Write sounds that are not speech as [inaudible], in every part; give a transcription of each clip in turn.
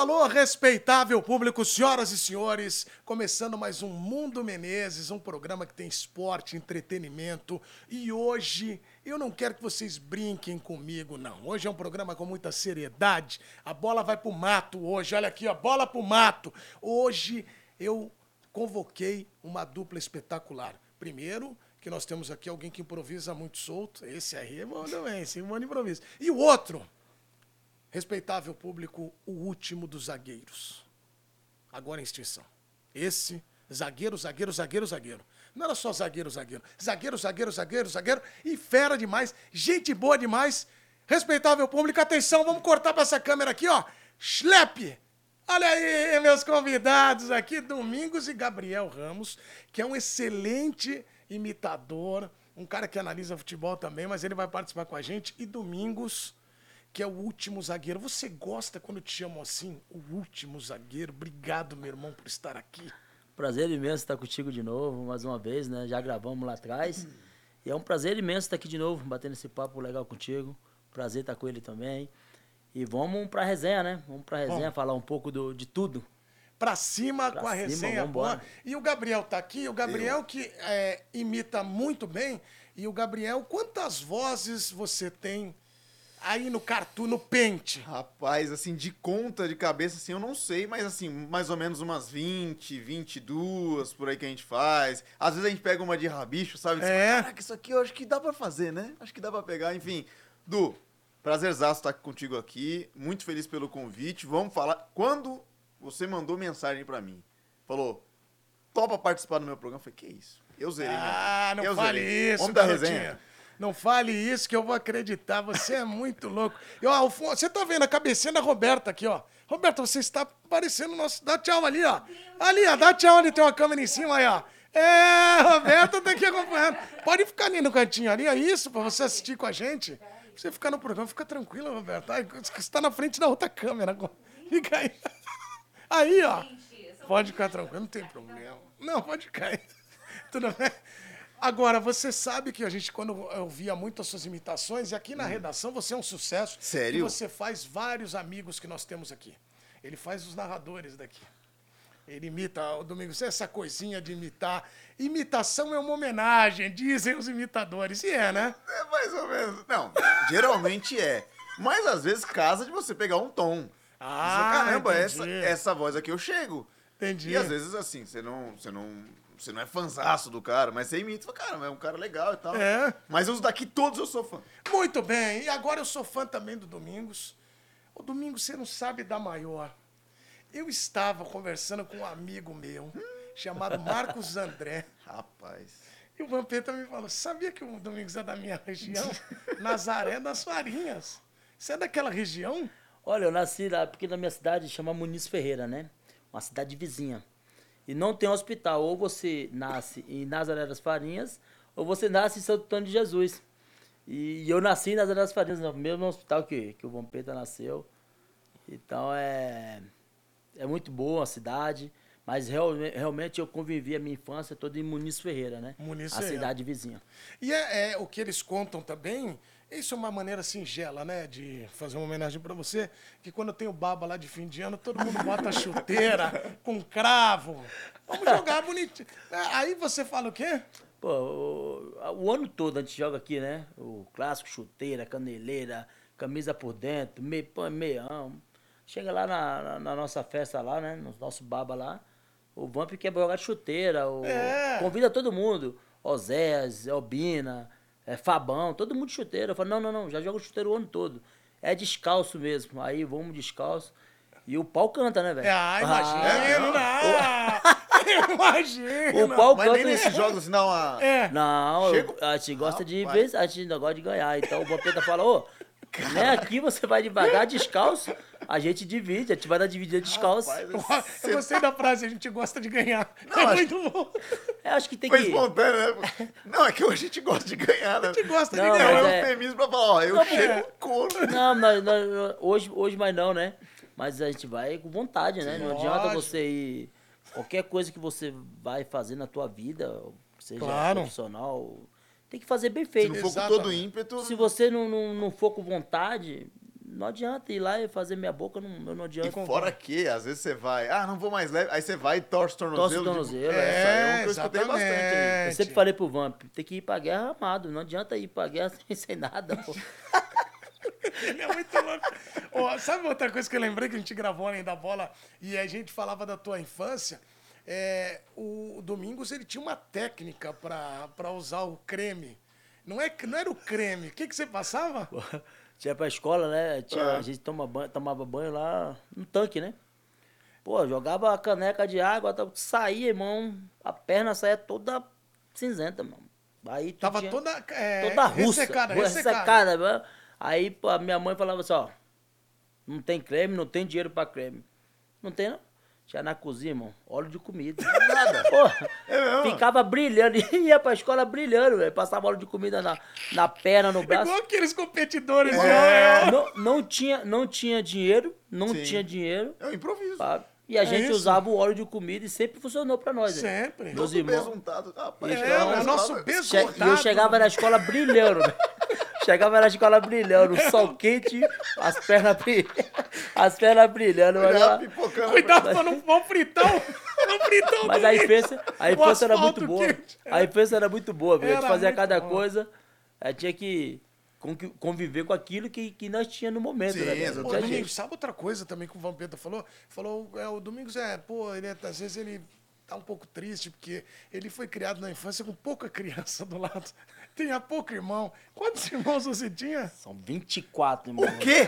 alô, respeitável público, senhoras e senhores. Começando mais um Mundo Menezes, um programa que tem esporte, entretenimento. E hoje eu não quero que vocês brinquem comigo, não. Hoje é um programa com muita seriedade. A bola vai pro mato hoje. Olha aqui, a bola pro mato. Hoje eu convoquei uma dupla espetacular. Primeiro, que nós temos aqui alguém que improvisa muito solto. Esse aí manda bem, esse manda improvisa. E o outro, respeitável público, o último dos zagueiros. Agora em extinção. Esse, zagueiro, zagueiro, zagueiro, zagueiro. Não era só zagueiro, zagueiro. Zagueiro, zagueiro, zagueiro, zagueiro. E fera demais, gente boa demais. Respeitável público, atenção, vamos cortar para essa câmera aqui, ó. Schlepp! Olha aí, meus convidados aqui, Domingos e Gabriel Ramos, que é um excelente imitador, um cara que analisa futebol também, mas ele vai participar com a gente. E Domingos, que é o último zagueiro. Você gosta quando te chamam assim? O último zagueiro. Obrigado, meu irmão, por estar aqui. Prazer imenso estar contigo de novo, mais uma vez, né? Já gravamos lá atrás. E é um prazer imenso estar aqui de novo, batendo esse papo legal contigo. Prazer estar com ele também. E vamos pra resenha, né? Vamos pra resenha, Vamos. falar um pouco do, de tudo. Pra cima Pra com a cima, resenha vambora. boa. E o Gabriel tá aqui. O Gabriel que é, imita muito bem. E o Gabriel, quantas vozes você tem aí no cartoon, no pente? Rapaz, assim, de conta de cabeça, assim, eu não sei, mas assim, mais ou menos umas 20, 22 por aí que a gente faz. Às vezes a gente pega uma de rabicho, sabe? É. Caraca, isso aqui eu acho que dá pra fazer, né? Acho que dá pra pegar, enfim. Du, prazerzaço estar contigo aqui. Muito feliz pelo convite. Vamos falar. Quando você mandou mensagem pra mim, falou, topa participar do meu programa, eu falei, que isso? Eu zerei. meu Ah, amigo. não Eu fale zerei. isso, Vamos da resenha. Não fale isso que eu vou acreditar. Você é muito louco. E, ó, o Fon- você tá vendo a cabecinha da Roberta aqui, ó. Roberta, você está parecendo nosso. Dá tchau ali, ó. Ali, ó. Dá tchau ali, tem uma câmera em cima aí, ó. É, Roberta tá aqui acompanhando. Pode ficar ali no cantinho ali, é isso, pra você assistir com a gente. Pra você ficar no programa, fica tranquila, Roberta. Você está na frente da outra câmera agora. Fica aí. Aí, ó. Pode ficar tranquilo, não tem problema. Não, pode ficar aí. Tudo bem? Agora, você sabe que a gente, quando eu via muito as suas imitações, e aqui na redação você é um sucesso. Sério? Você faz vários amigos que nós temos aqui. Ele faz os narradores daqui. Ele imita, o Domingos, essa coisinha de imitar. Imitação é uma homenagem, dizem os imitadores. E é, né? É mais ou menos. Não, geralmente é. Mas às vezes casa de você pegar um tom. Ah, Você, Caramba, entendi. essa, essa voz aqui eu chego. Entendi. E às vezes, assim, você não, você não, você não é fanzaço do cara, mas você imita e fala, cara, é um cara legal e tal. É. Mas os daqui todos eu sou fã. Muito bem, e agora eu sou fã também do Domingos. O Domingos, você não sabe da maior. Eu estava conversando com um amigo meu, chamado Marcos André. [laughs] Rapaz. E o Vampeta me falou: sabia que o Domingos é da minha região? Nazaré das Farinhas. Você é daquela região? Olha, eu nasci lá, porque na minha cidade chama Muniz Ferreira, né? Uma cidade vizinha. E não tem hospital. Ou você nasce em Nazaré das Farinhas, ou você nasce em Santo Antônio de Jesus. E eu nasci em Nazaré das Farinhas, no mesmo hospital que, que o Vampeta nasceu. Então é, é muito boa a cidade. Mas realme- realmente eu convivi a minha infância toda em Muniz Ferreira, né? Muniz a Ferreira. cidade vizinha. E é, é o que eles contam também. Isso é uma maneira singela, né? De fazer uma homenagem pra você. Que quando tem o baba lá de fim de ano, todo mundo bota chuteira [laughs] com cravo. Vamos jogar bonitinho. É, Aí você fala o quê? Pô, o, o ano todo a gente joga aqui, né? O clássico, chuteira, caneleira, camisa por dentro, meio, meião. Chega lá na, na- na nossa festa lá, né? No nosso baba lá. O Vamp quer jogar de chuteira. O, É. Convida todo mundo. Oséias, Albina, é, Fabão, todo mundo de chuteira. Eu falo, não, não, não, já joga chuteira o ano todo. É descalço mesmo. Aí vamos descalço. E o pau canta, né, velho? Ah, imagina! [laughs] imagina! O pau Mas canta. nem nesses jogos assim, dá uma. É. Não, eu- a gente gosta de Rapaz. ver, a gente gosta de ganhar. Então o Vampeta fala, ô, né, aqui você vai devagar, descalço, a gente divide, a gente vai dar dividida descalço. Rapaz, Eu gostei da frase, a gente gosta de ganhar. é acho- muito bom. Eu acho que tem Foi que. espontâneo, né? Não, é que a gente gosta de ganhar, né? A gente gosta Não, de É ganhar. mas um é- eufemismo pra falar, ó, eu Não, chego é. Não, nós- nós- hoje, hoje mais não, né? Mas a gente vai com vontade, né? Não adianta Lógico. você ir. Qualquer coisa que você vai fazer na tua vida, seja Claro. profissional, tem que fazer bem Se feito. não for com Exatamente. todo ímpeto, Se você não, não, não for com vontade, não adianta ir lá e fazer minha boca, não, não adianta. E fora que, às vezes você vai, ah, não vou mais leve, aí você vai e torce o tornozelo. Torce o tornozelo, tipo, é. é uma coisa que eu escutei exatamente. bastante aí. Eu sempre falei pro Vamp, tem que ir pra guerra armado, não adianta ir pra guerra [laughs] sem, sem nada, pô. [laughs] Ele é muito louco. Ó, sabe outra coisa que eu lembrei que a gente gravou além da bola e a gente falava da tua infância? É, o Domingos ele tinha uma técnica pra pra usar o creme. Não, é, não era o creme. O que, que você passava? [laughs] Tinha pra escola, né? Tinha, É. A gente toma banho, tomava banho lá no tanque, né? Pô, jogava a caneca de água, saía, irmão, a perna saía toda cinzenta, mano. Aí tu Tava tinha- toda, é, toda russa, ressecada, ressecada. ressecada. mano. Aí pô, a minha mãe falava assim, ó, não tem creme, não tem dinheiro pra creme. Não tem, não? Tinha na cozinha, irmão, óleo de comida. [laughs] Nada. Pô, É ficava brilhando, [laughs] ia pra escola brilhando, velho. Passava óleo de comida na, na perna, no braço. Igual aqueles competidores. É. né? Não, não, tinha, não tinha dinheiro, não Sim. tinha dinheiro. É um improviso. sabe? E a É gente isso. usava o óleo de comida e sempre funcionou pra nós. né? Sempre. Meus irmãos. besuntado. Rapaz, É, o nosso beijo Che- E eu chegava na escola brilhando. [laughs] chegava na escola brilhando, sol quente, as pernas, as pernas brilhando. Mas, ela- pipocando. Cuidado pra não, não fritar o... Não fritar o mas a infância, a O infância era muito boa. quente. A infância era muito boa, viu? A gente fazia cada boa. coisa. Gente tinha que conviver com aquilo que, que nós tínhamos no momento, Sim, né? velho? exatamente. Ô, Não tinha Domingos, sabe outra coisa também que o Vampeta falou? Falou, é, o Domingos é, pô, ele é- às vezes ele tá um pouco triste, porque ele foi criado na infância com pouca [laughs] criança do lado. Tinha pouco irmão. Quantos irmãos você tinha? São 24, irmão. O quê?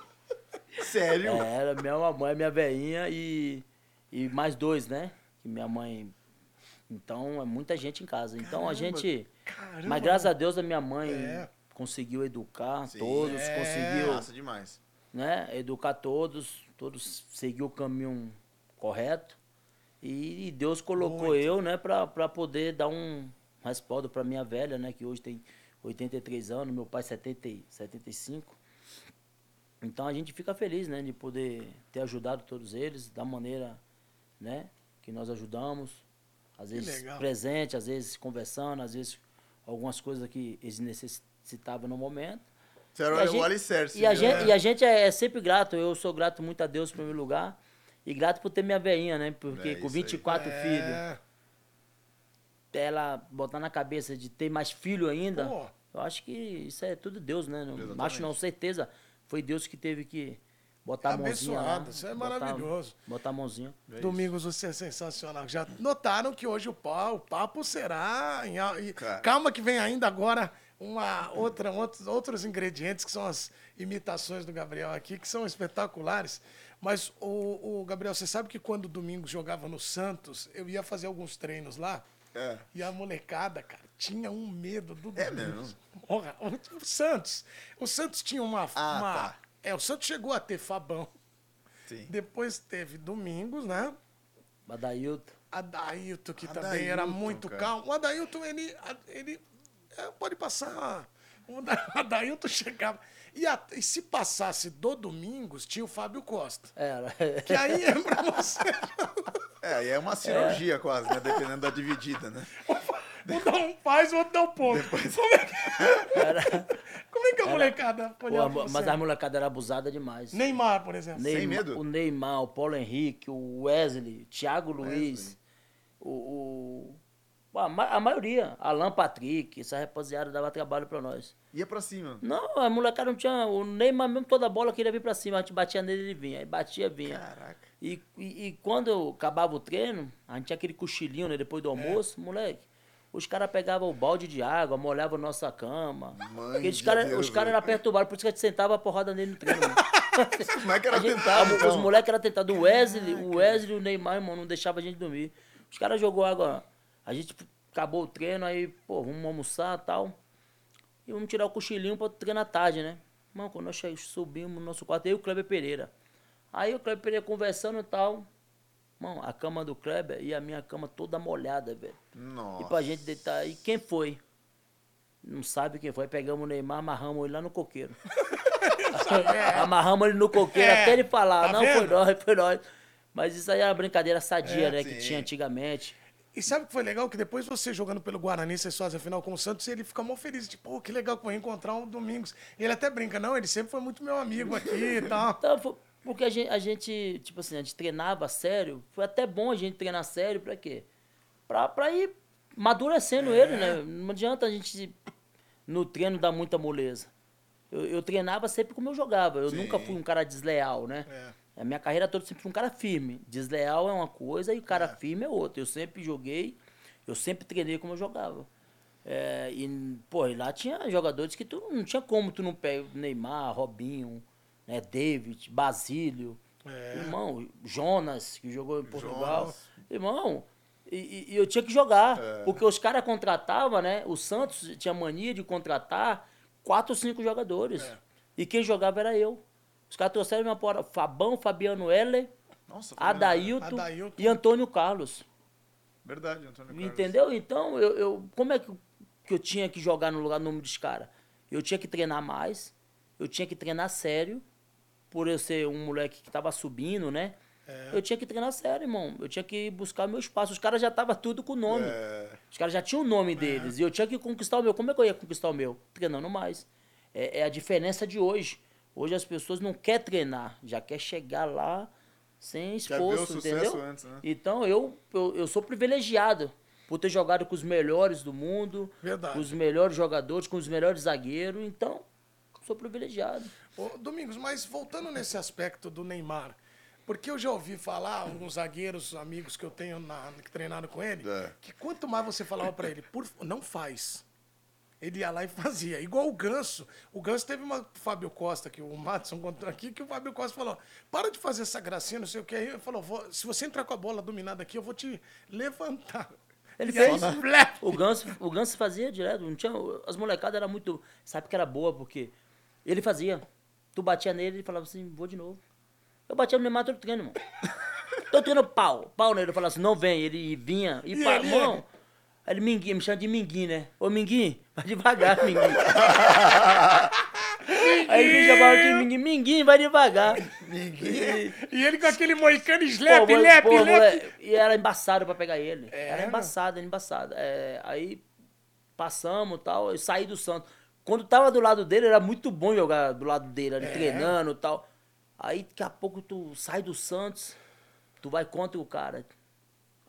[laughs] Sério? É, Era minha mamãe, minha veinha e, e mais dois, né? Que minha mãe. Então é muita gente em casa. Então a gente. Caramba. Mas graças a Deus a minha mãe É. conseguiu educar Sim. todos, É. conseguiu Massa demais. né, educar todos, todos seguiu o caminho correto. E, Deus colocou Muito. eu, né, pra poder dar um respaldo pra minha velha, né, que hoje tem 83 anos, meu pai 70, e 75. Então a gente fica feliz, né, de poder ter ajudado todos eles da maneira, né, que nós ajudamos. Às vezes presente, às vezes conversando, às vezes algumas coisas que eles necessitavam no momento. Você era E a o gente- alicerce. E a, né? gente, e a gente é sempre grato. Eu sou grato muito a Deus em primeiro lugar. E grato por ter minha veinha, né? Porque É com isso aí. 24 filhos, É, ela botar na cabeça de ter mais filho ainda, Pô. eu acho que isso é tudo Deus, né? Não, acho não, certeza. Foi Deus que teve que botar a mãozinha lá. Abençoado, isso é botar- maravilhoso. Botar a mãozinha. É. Domingos, você é sensacional. Já notaram que hoje o, pa- o papo será. Em, e- calma, que vem ainda agora uma outra, outros, outros ingredientes que são as imitações do Gabriel aqui, que são espetaculares. Mas, o, o Gabriel, você sabe que quando o Domingos jogava no Santos, eu ia fazer alguns treinos lá. É. E a molecada, cara, tinha um medo do É Domingos. mesmo? Porra, o, o Santos. O Santos tinha uma. Ah, uma- tá. É, o Santos chegou a ter Fabão. Sim. Depois teve Domingos, né? Badailton. Adailton, que também Adailton, era muito cara. calmo. O Adailton, ele, ele é, pode passar. O [laughs] Adailton chegava. E, a- e se passasse do Domingos, tinha o Fábio Costa. Era. Que aí é pra você. É, e é uma cirurgia quase, né? Dependendo da dividida, né? Um dá um faz, o outro dá um ponto. Como, é que, como é que a molecada Pô, olhava pra mas a molecada era abusada demais. Neymar, por exemplo. Neymar, medo? O Neymar, o Paulo Henrique, o Wesley, Thiago Luiz, Wesley. o, o- a, ma- a maioria, Alan Patrick, essa rapaziada dava trabalho pra nós. Ia pra cima. Não, a molecada não tinha. O Neymar mesmo toda a bola queria vir pra cima. A gente batia nele ele vinha. Aí batia, vinha. Caraca. E, e, e quando acabava o treino, a gente tinha aquele cochilinho, né? Depois do almoço, moleque. Os caras pegavam o balde de água, molhavam nossa cama. Mãe os caras os cara eram perturbados, por isso que a gente sentava a porrada nele no treino. [laughs] Como é que era A gente- tentado, a- então? Os moleques eram tentados. O Wesley, o Wesley e o Neymar, irmão, não deixava a gente dormir. Os caras jogou água. A gente acabou o treino, aí, pô, vamos almoçar e tal. E vamos tirar o cochilinho pra treinar à tarde, né? Mano, quando nós subimos no nosso quarto, e o Kleber Pereira. Aí o Kleber Pereira conversando e tal. Mano, a cama do Kleber e a minha cama toda molhada, velho. Nossa. E pra gente deitar. E quem foi? Não sabe quem foi. Pegamos o Neymar, amarramos ele lá no coqueiro. [laughs] amarramos ele no coqueiro É, até ele falar. tá não, foi vendo? nós, foi nós. Mas isso aí era uma brincadeira sadia, É, né? Que sim. tinha antigamente. E sabe o que foi legal? Que depois você jogando pelo Guarani, vocês fazem a final com o Santos, ele fica mó feliz. Tipo, pô, que legal que vou encontrar um Domingos. Ele até brinca, não, ele sempre foi muito meu amigo aqui e [laughs] tal. Então, porque a gente, a gente, tipo assim, a gente treinava sério. Foi até bom a gente treinar sério, pra quê? Pra, pra ir amadurecendo ele, né? Não adianta a gente no treino dar muita moleza. Eu, eu treinava sempre como eu jogava. Eu nunca fui um cara desleal, né? É. A minha carreira toda sempre fui um cara firme. Desleal é uma coisa e cara firme é outra. Eu sempre joguei, eu sempre treinei como eu jogava. É, e, pô, e lá tinha jogadores que tu não tinha como tu não pega Neymar, Robinho, né, David, Basílio, É. irmão, Jonas, que jogou em Portugal. Jonas. Irmão, e, e- e eu tinha que jogar. É. Porque os caras contratavam, né? O Santos tinha mania de contratar quatro ou cinco jogadores. É. E quem jogava era eu. Os caras trouxeram minha porra. Fabão, Fabiano Heller, Nossa, Adailton, Adailton. e Antônio Carlos. Verdade, Antônio Carlos. Entendeu? Então, eu, eu- como é que, que eu tinha que jogar no lugar do número dos caras? Eu tinha que treinar mais, eu tinha que treinar sério, por eu ser um moleque que tava subindo, né? É. Eu tinha que treinar sério, irmão. Eu tinha que buscar meu espaço. Os caras já estavam tudo com o nome. É. Os caras já tinham o nome deles. E eu tinha que conquistar o meu. Como é que eu ia conquistar o meu? Treinando mais. É, é a diferença de hoje. Hoje as pessoas não querem treinar, já quer chegar lá sem Quer ver o esforço, sucesso entendeu? antes, né? Então eu, eu, eu sou privilegiado por ter jogado com os melhores do mundo, Verdade. com os melhores jogadores, com os melhores zagueiros. Então, sou privilegiado. Ô, Domingos, mas voltando nesse aspecto do Neymar, porque eu já ouvi falar, alguns zagueiros, amigos que eu tenho na, que treinaram com ele, É. que quanto mais você falava pra ele, por, não faz. Ele ia lá e fazia. Igual o Ganso. O Ganso teve uma Fábio Costa, que o Matson contou aqui, que o Fábio Costa falou: para de fazer essa gracinha, não sei o que. Aí ele falou: "Vou- se você entrar com a bola dominada aqui, eu vou te levantar. Ele [laughs] E aí, fez. flap! O Ganso, o Ganso fazia direto. Não tinha, as molecadas eram muito. Sabe que era boa, porque ele fazia. Tu batia nele e falava assim, vou de novo. Eu batia no Neymar todo treino, irmão. [laughs] Tô treinando pau. Pau nele. Eu falava assim, não vem. Ele vinha. E, E irmão. Aí ele Minguinho, me chama de Minguinho, né? Ô Minguinho, vai devagar, Minguinho. [laughs] Aí ele me chamava de Minguinho, Minguinho, vai devagar. Minguinho. E ele com aquele moicano slap, Pô, lep, pô, E era embaçado pra pegar ele. É, era embaçado, era embaçado. É, aí passamos e tal, eu saí do Santos. Quando tava do lado dele, era muito bom jogar do lado dele, É. ali, treinando e tal. Aí daqui a pouco tu sai do Santos, tu vai contra o cara.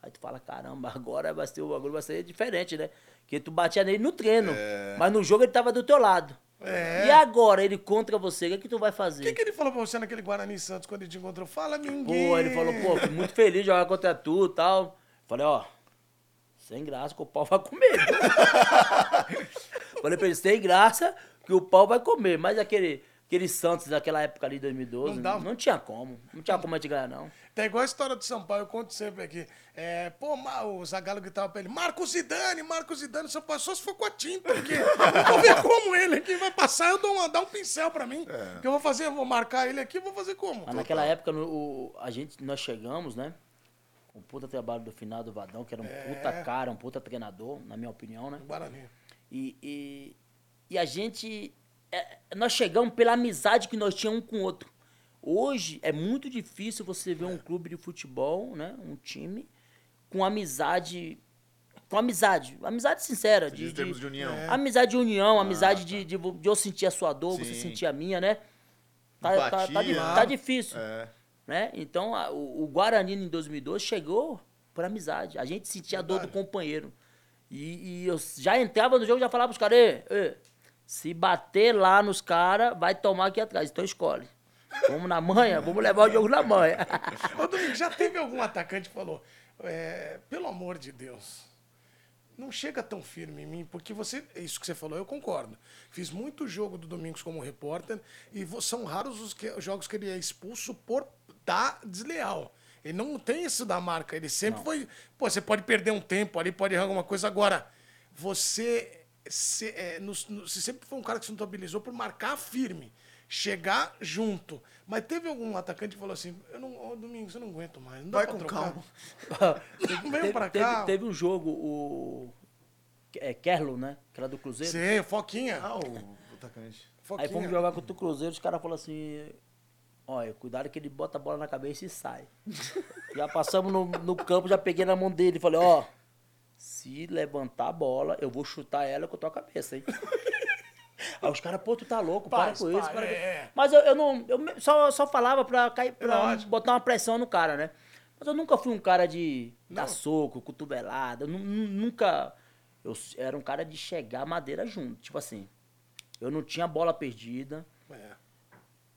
Aí tu fala, caramba, agora vai ser, o bagulho vai ser diferente, né? Porque tu batia nele no treino, mas no jogo ele tava do teu lado. É. E agora, ele contra você, o que, que tu vai O fazer? que, que ele falou pra você naquele Guarani Santos quando ele te encontrou? Fala, ninguém. Pô, ele falou, pô, fico muito feliz de jogar contra tu e tal. Falei, ó, sem graça que o pau vai comer. [laughs] Falei pra ele, sem graça que o pau vai comer. Mas aquele, aquele Santos daquela época ali, 2012, Não não, tinha como. Não tinha como a gente ganhar, não. Tá igual a história do São Paulo, eu conto sempre aqui. É, pô, o Zagallo gritava pra ele, Marcos Zidane, Marcos Zidane, só passou se for com a tinta, eu [laughs] vou ver como ele aqui vai passar, eu dou uma, dá um pincel pra mim, que eu vou fazer, eu vou marcar ele aqui, vou fazer como? Mas naquela época, no- o, a gente, nós chegamos, né? Um puta trabalho do final do Vadão, que era um É. puta cara, um puta treinador, na minha opinião, né? Guarani. E, e, e a gente. É, nós chegamos pela amizade que nós tínhamos um com o outro. Hoje é muito difícil você ver um clube de futebol, né? Um time, com amizade. Com amizade. Amizade sincera. Diz em termos de união. É. Amizade de união, amizade de, de, de eu sentir a sua dor, você Sim. sentir a minha, né? Tá, tá, tá, tá difícil. É. Né? Então, a- o, o Guarani em 2012 chegou por amizade. A gente sentia a dor do Verdade. companheiro. E, e eu já entrava no jogo e já falava pros caras, "Ê, ê, se bater lá nos caras, vai tomar aqui atrás. Então escolhe. Vamos na manha? Vamos levar o jogo na manha. [laughs] Ô, Domingo, já teve algum atacante que falou, é, pelo amor de Deus, não chega tão firme em mim, porque você, isso que você falou, eu concordo. Fiz muito jogo do Domingos como repórter e são raros os, que- os jogos que ele é expulso por dar desleal. Ele não tem isso da marca, ele sempre foi. Pô, você pode perder um tempo ali, pode errar alguma coisa. Agora, você, se- é, nos- no- você sempre foi um cara que se notabilizou por marcar firme, chegar junto. Mas teve algum atacante que falou assim: eu não, ô, Domingos, eu não aguento mais. Não dá Vai pra com trocar. calma. [laughs] Teve, pra teve- cá. teve um jogo, o. É, Kerlo, né? Que era do Cruzeiro. Sim, Foquinha. Ah, o atacante. Foquinha. Aí fomos jogar contra o Cruzeiro, os caras falaram assim. Olha, cuidado que ele bota a bola na cabeça e sai. [laughs] já passamos no, no campo, já peguei na mão dele. Falei, ó, se levantar a bola, eu vou chutar ela com a tua cabeça, hein? [laughs] Aí os caras, pô, tu tá louco, para Paz, com isso. para com- é. Mas eu, eu não. Eu só, só falava pra, cair, pra Lógico. botar uma pressão no cara, né? Mas eu nunca fui um cara de Não. dar soco, cotovelada. nunca. Eu era um cara de chegar madeira junto. Tipo assim. Eu não tinha bola perdida. É.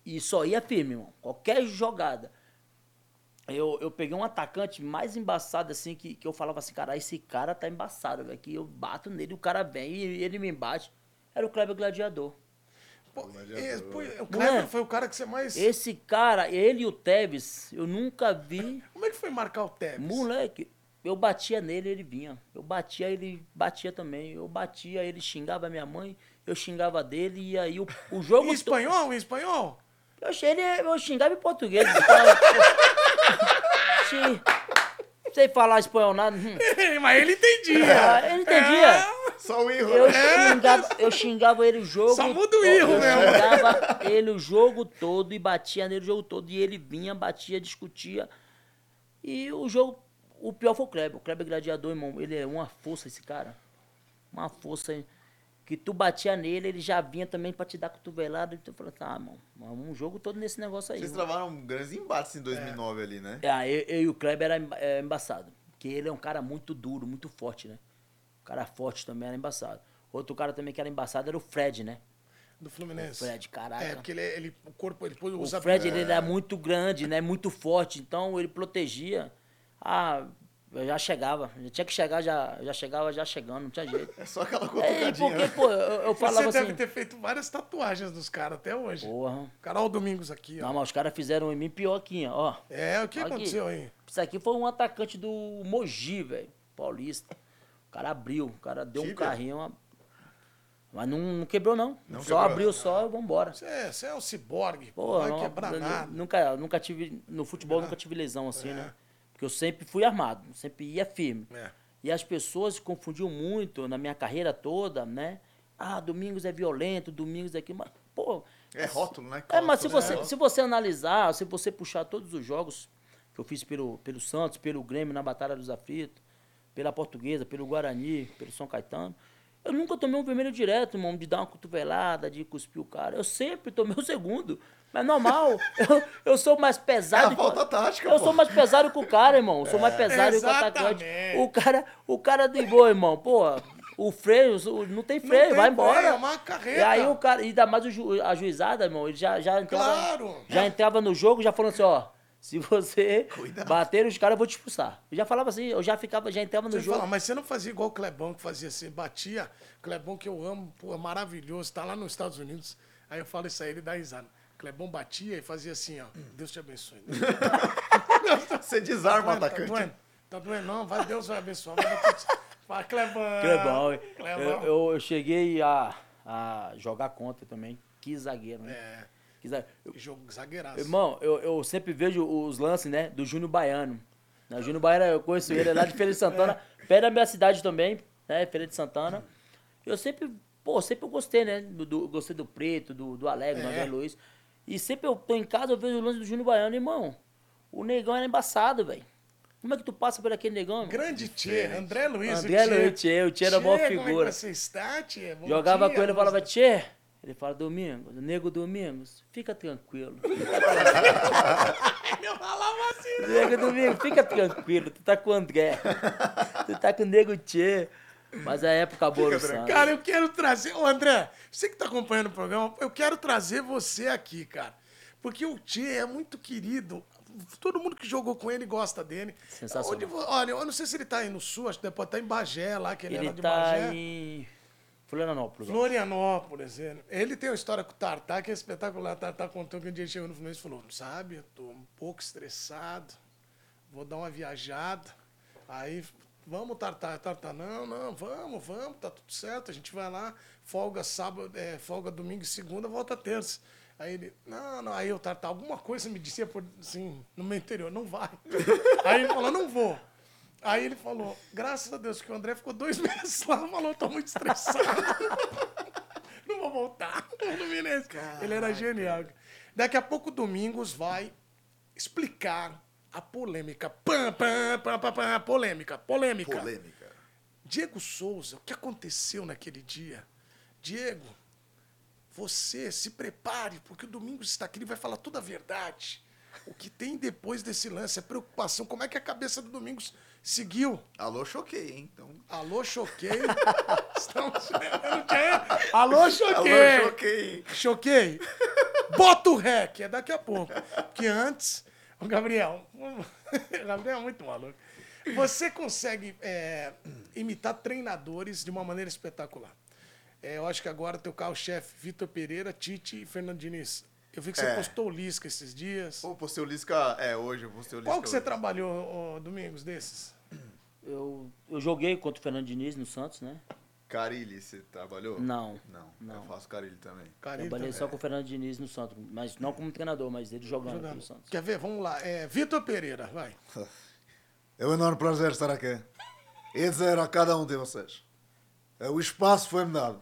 E só ia firme, irmão. Qualquer jogada. Eu, eu peguei um atacante mais embaçado, assim, que, que eu falava assim, cara, esse cara tá embaçado, velho. Que eu bato nele, o cara vem e ele me bate. Era o Kleber Gladiador. Pô, Gladiador, esse- pô, é. o Kleber é? foi o cara que você mais. Esse cara, ele e o Tevez, eu nunca vi. Como é que foi marcar o Tevez? Moleque, eu batia nele, ele vinha. Eu batia, ele batia também. Eu batia, ele xingava minha mãe, eu xingava dele, e aí o, o jogo. [laughs] Em to- espanhol? Em espanhol? Eu, ele, eu xingava em português. [laughs] Xi- Sei falar espanhol nada. hum. [laughs] Mas ele entendia. Ah, ele entendia. É. Só o erro. Eu né? xingava, eu xingava ele o jogo. Só muda o erro, Eu xingava ele o jogo todo e batia nele o jogo todo. E ele vinha, batia, discutia. E o jogo, o pior foi o Kleber. O Kleber Gladiador, irmão, ele é uma força, esse cara. Uma força hein, que tu batia nele, ele já vinha também pra te dar cotovelada. E tu falou, tá, irmão, um jogo todo nesse negócio aí. Vocês travaram grandes embates em 2009 ali, né? É, eu, eu e o Kleber era é, embaçado. Porque ele é um cara muito duro, muito forte, né? Um cara forte também era embaçado. Outro cara também que era embaçado era o Fred, né? Do Fluminense. O Fred, caraca. É, porque ele, ele, o corpo, ele O usa... Fred, ele era muito grande, né? Muito forte. Então, ele protegia. Ah, eu já chegava. Já tinha que chegar, já, já chegava já chegando, não tinha jeito. É só aquela É, cutucadinha. porque, pô, eu, eu Você falava deve assim... ter feito várias tatuagens dos caras até hoje. Porra. Carol Domingos aqui, ó. Não, mas os caras fizeram em mim pior aqui, ó. É, o que aconteceu aí? Isso aqui foi um atacante do Mogi, velho. Paulista. O cara abriu, o cara deu um carrinho. uma- Mas não, não quebrou, não. Não só quebrou. abriu só e vambora. Você é, você é um ciborgue, pô, não vai quebrar eu nada. nunca, nunca tive. No futebol nunca tive lesão assim, né? Porque eu sempre fui armado, sempre ia firme. É. E as pessoas confundiam muito na minha carreira toda, né? Ah, Domingos é violento, Domingos é aquilo. Mas, pô. É rótulo, né? É, mas se você, né? se você analisar, se você puxar todos os jogos que eu fiz pelo, pelo Santos, pelo Grêmio na Batalha dos Aflitos, pela Portuguesa, pelo Guarani, pelo São Caetano, eu nunca tomei um vermelho direto, irmão, de dar uma cotovelada, de cuspir o cara. Eu sempre tomei o segundo. Mas normal, [laughs] eu, eu sou mais pesado. É a que- falta tática, Eu pô. sou mais pesado que o cara, irmão. Eu sou mais pesado que o atacante. O cara, o cara driblou, irmão. Pô, o freio, não tem freio, tem vai embora. freio, é uma carreta. E aí o cara, ainda mais o ju, a juizada, irmão, ele já, já entrava. Claro. Já entrava no jogo já falando assim, ó. Se você [laughs] Cuidado. bater os caras, eu vou te expulsar. Eu já falava assim, eu já ficava, já entrava no Você jogo. fala, mas você não fazia igual o Clebão, que fazia assim, batia. Clebão que eu amo, pô, é maravilhoso, tá lá nos Estados Unidos. Aí eu falo isso aí, ele dá risada. Clebão batia e fazia assim, ó. Deus te abençoe. [laughs] Você desarma o Tá atacante. doendo? Tá doendo? Não, vai, Deus vai abençoar. Vai. Fala, Clebão. Clebão, Clebão. eu, eu, cheguei a, a jogar contra também. Que zagueiro, né? É, Que zagueiro. Eu- jogo zagueiraço. Irmão, eu, eu sempre vejo os lances, né, do Júnior Baiano. Né, O Júnior Baiano, eu conheço ele, é lá de Feira de Santana, [laughs] perto da minha cidade também, né, Feira de Santana. Eu sempre, pô, sempre eu gostei, né, do, do- gostei do Preto, do, do Alegre, do É. André Luiz. E sempre eu tô em casa, eu vejo o lance do Júnior Baiano, irmão, o negão era embaçado, velho. Como é que tu passa por aquele negão, irmão? Grande Tchê, André Luiz. André o Tchê. Luiz, Tchê, o Tchê era a maior Tchê, Como é figura. que você está, Tchê? Bom Jogava dia, com ele e falava. Tchê, ele fala, Domingos, nego Domingos, fica tranquilo. [laughs] Eu falava assim. Nego Domingos, fica tranquilo, tu tá com o André. Tu tá com o Nego Tchê. Mas a época Santos. Cara, eu quero trazer. Ô, André, você que tá acompanhando o programa, eu quero trazer você aqui, cara. Porque o Tchê é muito querido. Todo mundo que jogou com ele gosta dele. Sensacional. Onde olha, eu não sei se ele tá aí no sul, acho que pode estar em Bagé, lá, que ele, Ele era de tá Bagé. em Florianópolis. Florianópolis, ele. Ele tem uma história com o Tartar, que é espetacular. O Tartar contou que um dia ele chegou no Fluminense e falou: Sabe, eu tô um pouco estressado, vou dar uma viajada. Aí, vamos, Tartar. Tartar, não, não, vamos, vamos, tá tudo certo. A gente vai lá, folga sábado, é, folga domingo e segunda, volta terça. Aí ele, não, não, aí o Tartar, alguma coisa me dizia por, assim, no meu interior, não vai. [laughs] Aí ele falou, não vou. Aí ele falou, graças a Deus, que o André ficou dois [laughs] meses lá, falou, tô muito estressado. [laughs] Não vou voltar. Fluminense. Ele era genial. Daqui a pouco o Domingos vai explicar a polêmica. Pam, pam, pam, pam, pam, polêmica, polêmica. Polêmica. Diego Souza, o que aconteceu naquele dia? Diego, você se prepare, porque o Domingos está aqui, ele vai falar toda a verdade. O que tem depois desse lance, a preocupação, como é que a cabeça do Domingos seguiu? Alô, choquei, hein? Então... Alô, choquei. [laughs] Estamos... Alô, choquei. Alô, choquei. Choquei. Bota o rec, é daqui a pouco. Porque antes, o Gabriel, o [laughs] Gabriel é muito maluco. Você consegue é, imitar treinadores de uma maneira espetacular. É, eu acho que agora teu carro-chefe, Vitor Pereira, Tite e Fernando Diniz. Eu vi que você É. postou o Lisca esses dias. Pô, postei o Lisca. É, hoje eu postei o Lisca. Qual que você hoje. trabalhou, ô, Domingos, desses? Eu, eu joguei contra o Fernando Diniz no Santos, né? Carilli, você trabalhou? Não. Não, Não. eu faço Carilli também. Carilho Trabalhei também. só com o Fernando Diniz no Santos, mas não como treinador, mas ele jogando, Jogando. pelo Santos. Quer ver? Vamos lá. É, Vitor Pereira, vai. [laughs] É um enorme prazer estar aqui e dizer a cada um de vocês: eh, o espaço foi-me dado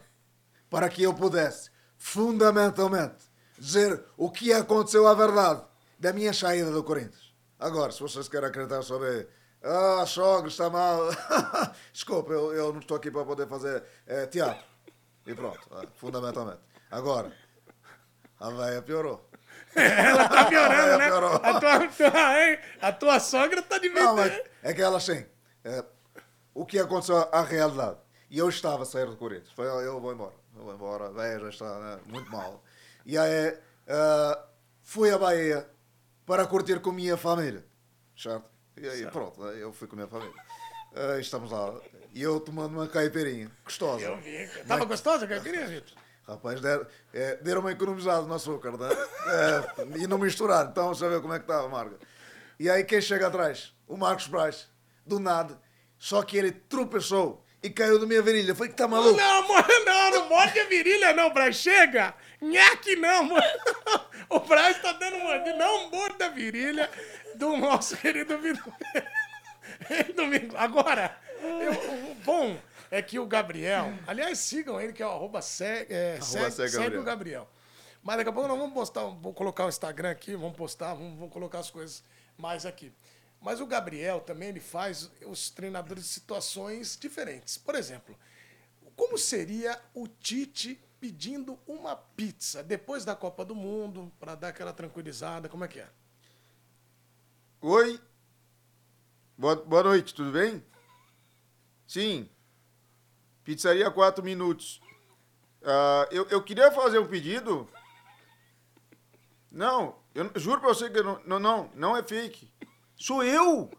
para que eu pudesse, fundamentalmente, dizer o que aconteceu à verdade da minha saída do Corinthians. Agora, se vocês querem acreditar sobre. Ah, Sogro está mal. [laughs] Desculpa, eu, eu não estou aqui para poder fazer eh, teatro. E pronto, ah, fundamentalmente. Agora, a veia piorou. [laughs] Ela tá piorando, né? Piorou. A tua, a tua- a sogra tá de Não, mas é que ela assim. é, o que aconteceu à realidade. E eu estava a sair do Corinthians. Foi, eu vou embora. Eu vou embora. Bahia já está né, muito mal. E aí eh, fui à Bahia para curtir com a minha família. Certo? E aí pronto, eu fui com a minha família. Eh, estamos lá. E eu tomando uma caipirinha. Gostosa. Eu vi. Tava gostosa a caipirinha, Vitor? Rapaz, der, é, deram uma economizada no açúcar, né? É, e não misturar. Então, vê como é que estava, Marga. E aí, quem chega atrás? O Marcos Braz. Do nada. Só que ele tropeçou e caiu da minha virilha. Foi que tá maluco? Não, [laughs] amor, não, não morde a virilha, não, Braz. Chega! Nhaque, não, mano. [laughs] O Braz tá dando mordida. Não morda a virilha do nosso querido Vitor. Domingo. Agora, eu- o bom é que o Gabriel. Aliás, sigam ele, que é o arroba segue, é, segue, segue segue o Gabriel. Mas daqui a pouco nós vamos postar, vou colocar o Instagram aqui, vamos postar, vamos, vamos colocar as coisas mais aqui. Mas o Gabriel também ele faz os treinadores de situações diferentes. Por exemplo, como seria o Tite pedindo uma pizza depois da Copa do Mundo para dar aquela tranquilizada? Como é que é? Oi. Boa, boa noite, tudo bem? Sim. Pizzaria 4 minutos. Ah, eu, eu queria fazer um pedido. Não, eu juro pra você que não, não, não, não é fake. Sou eu!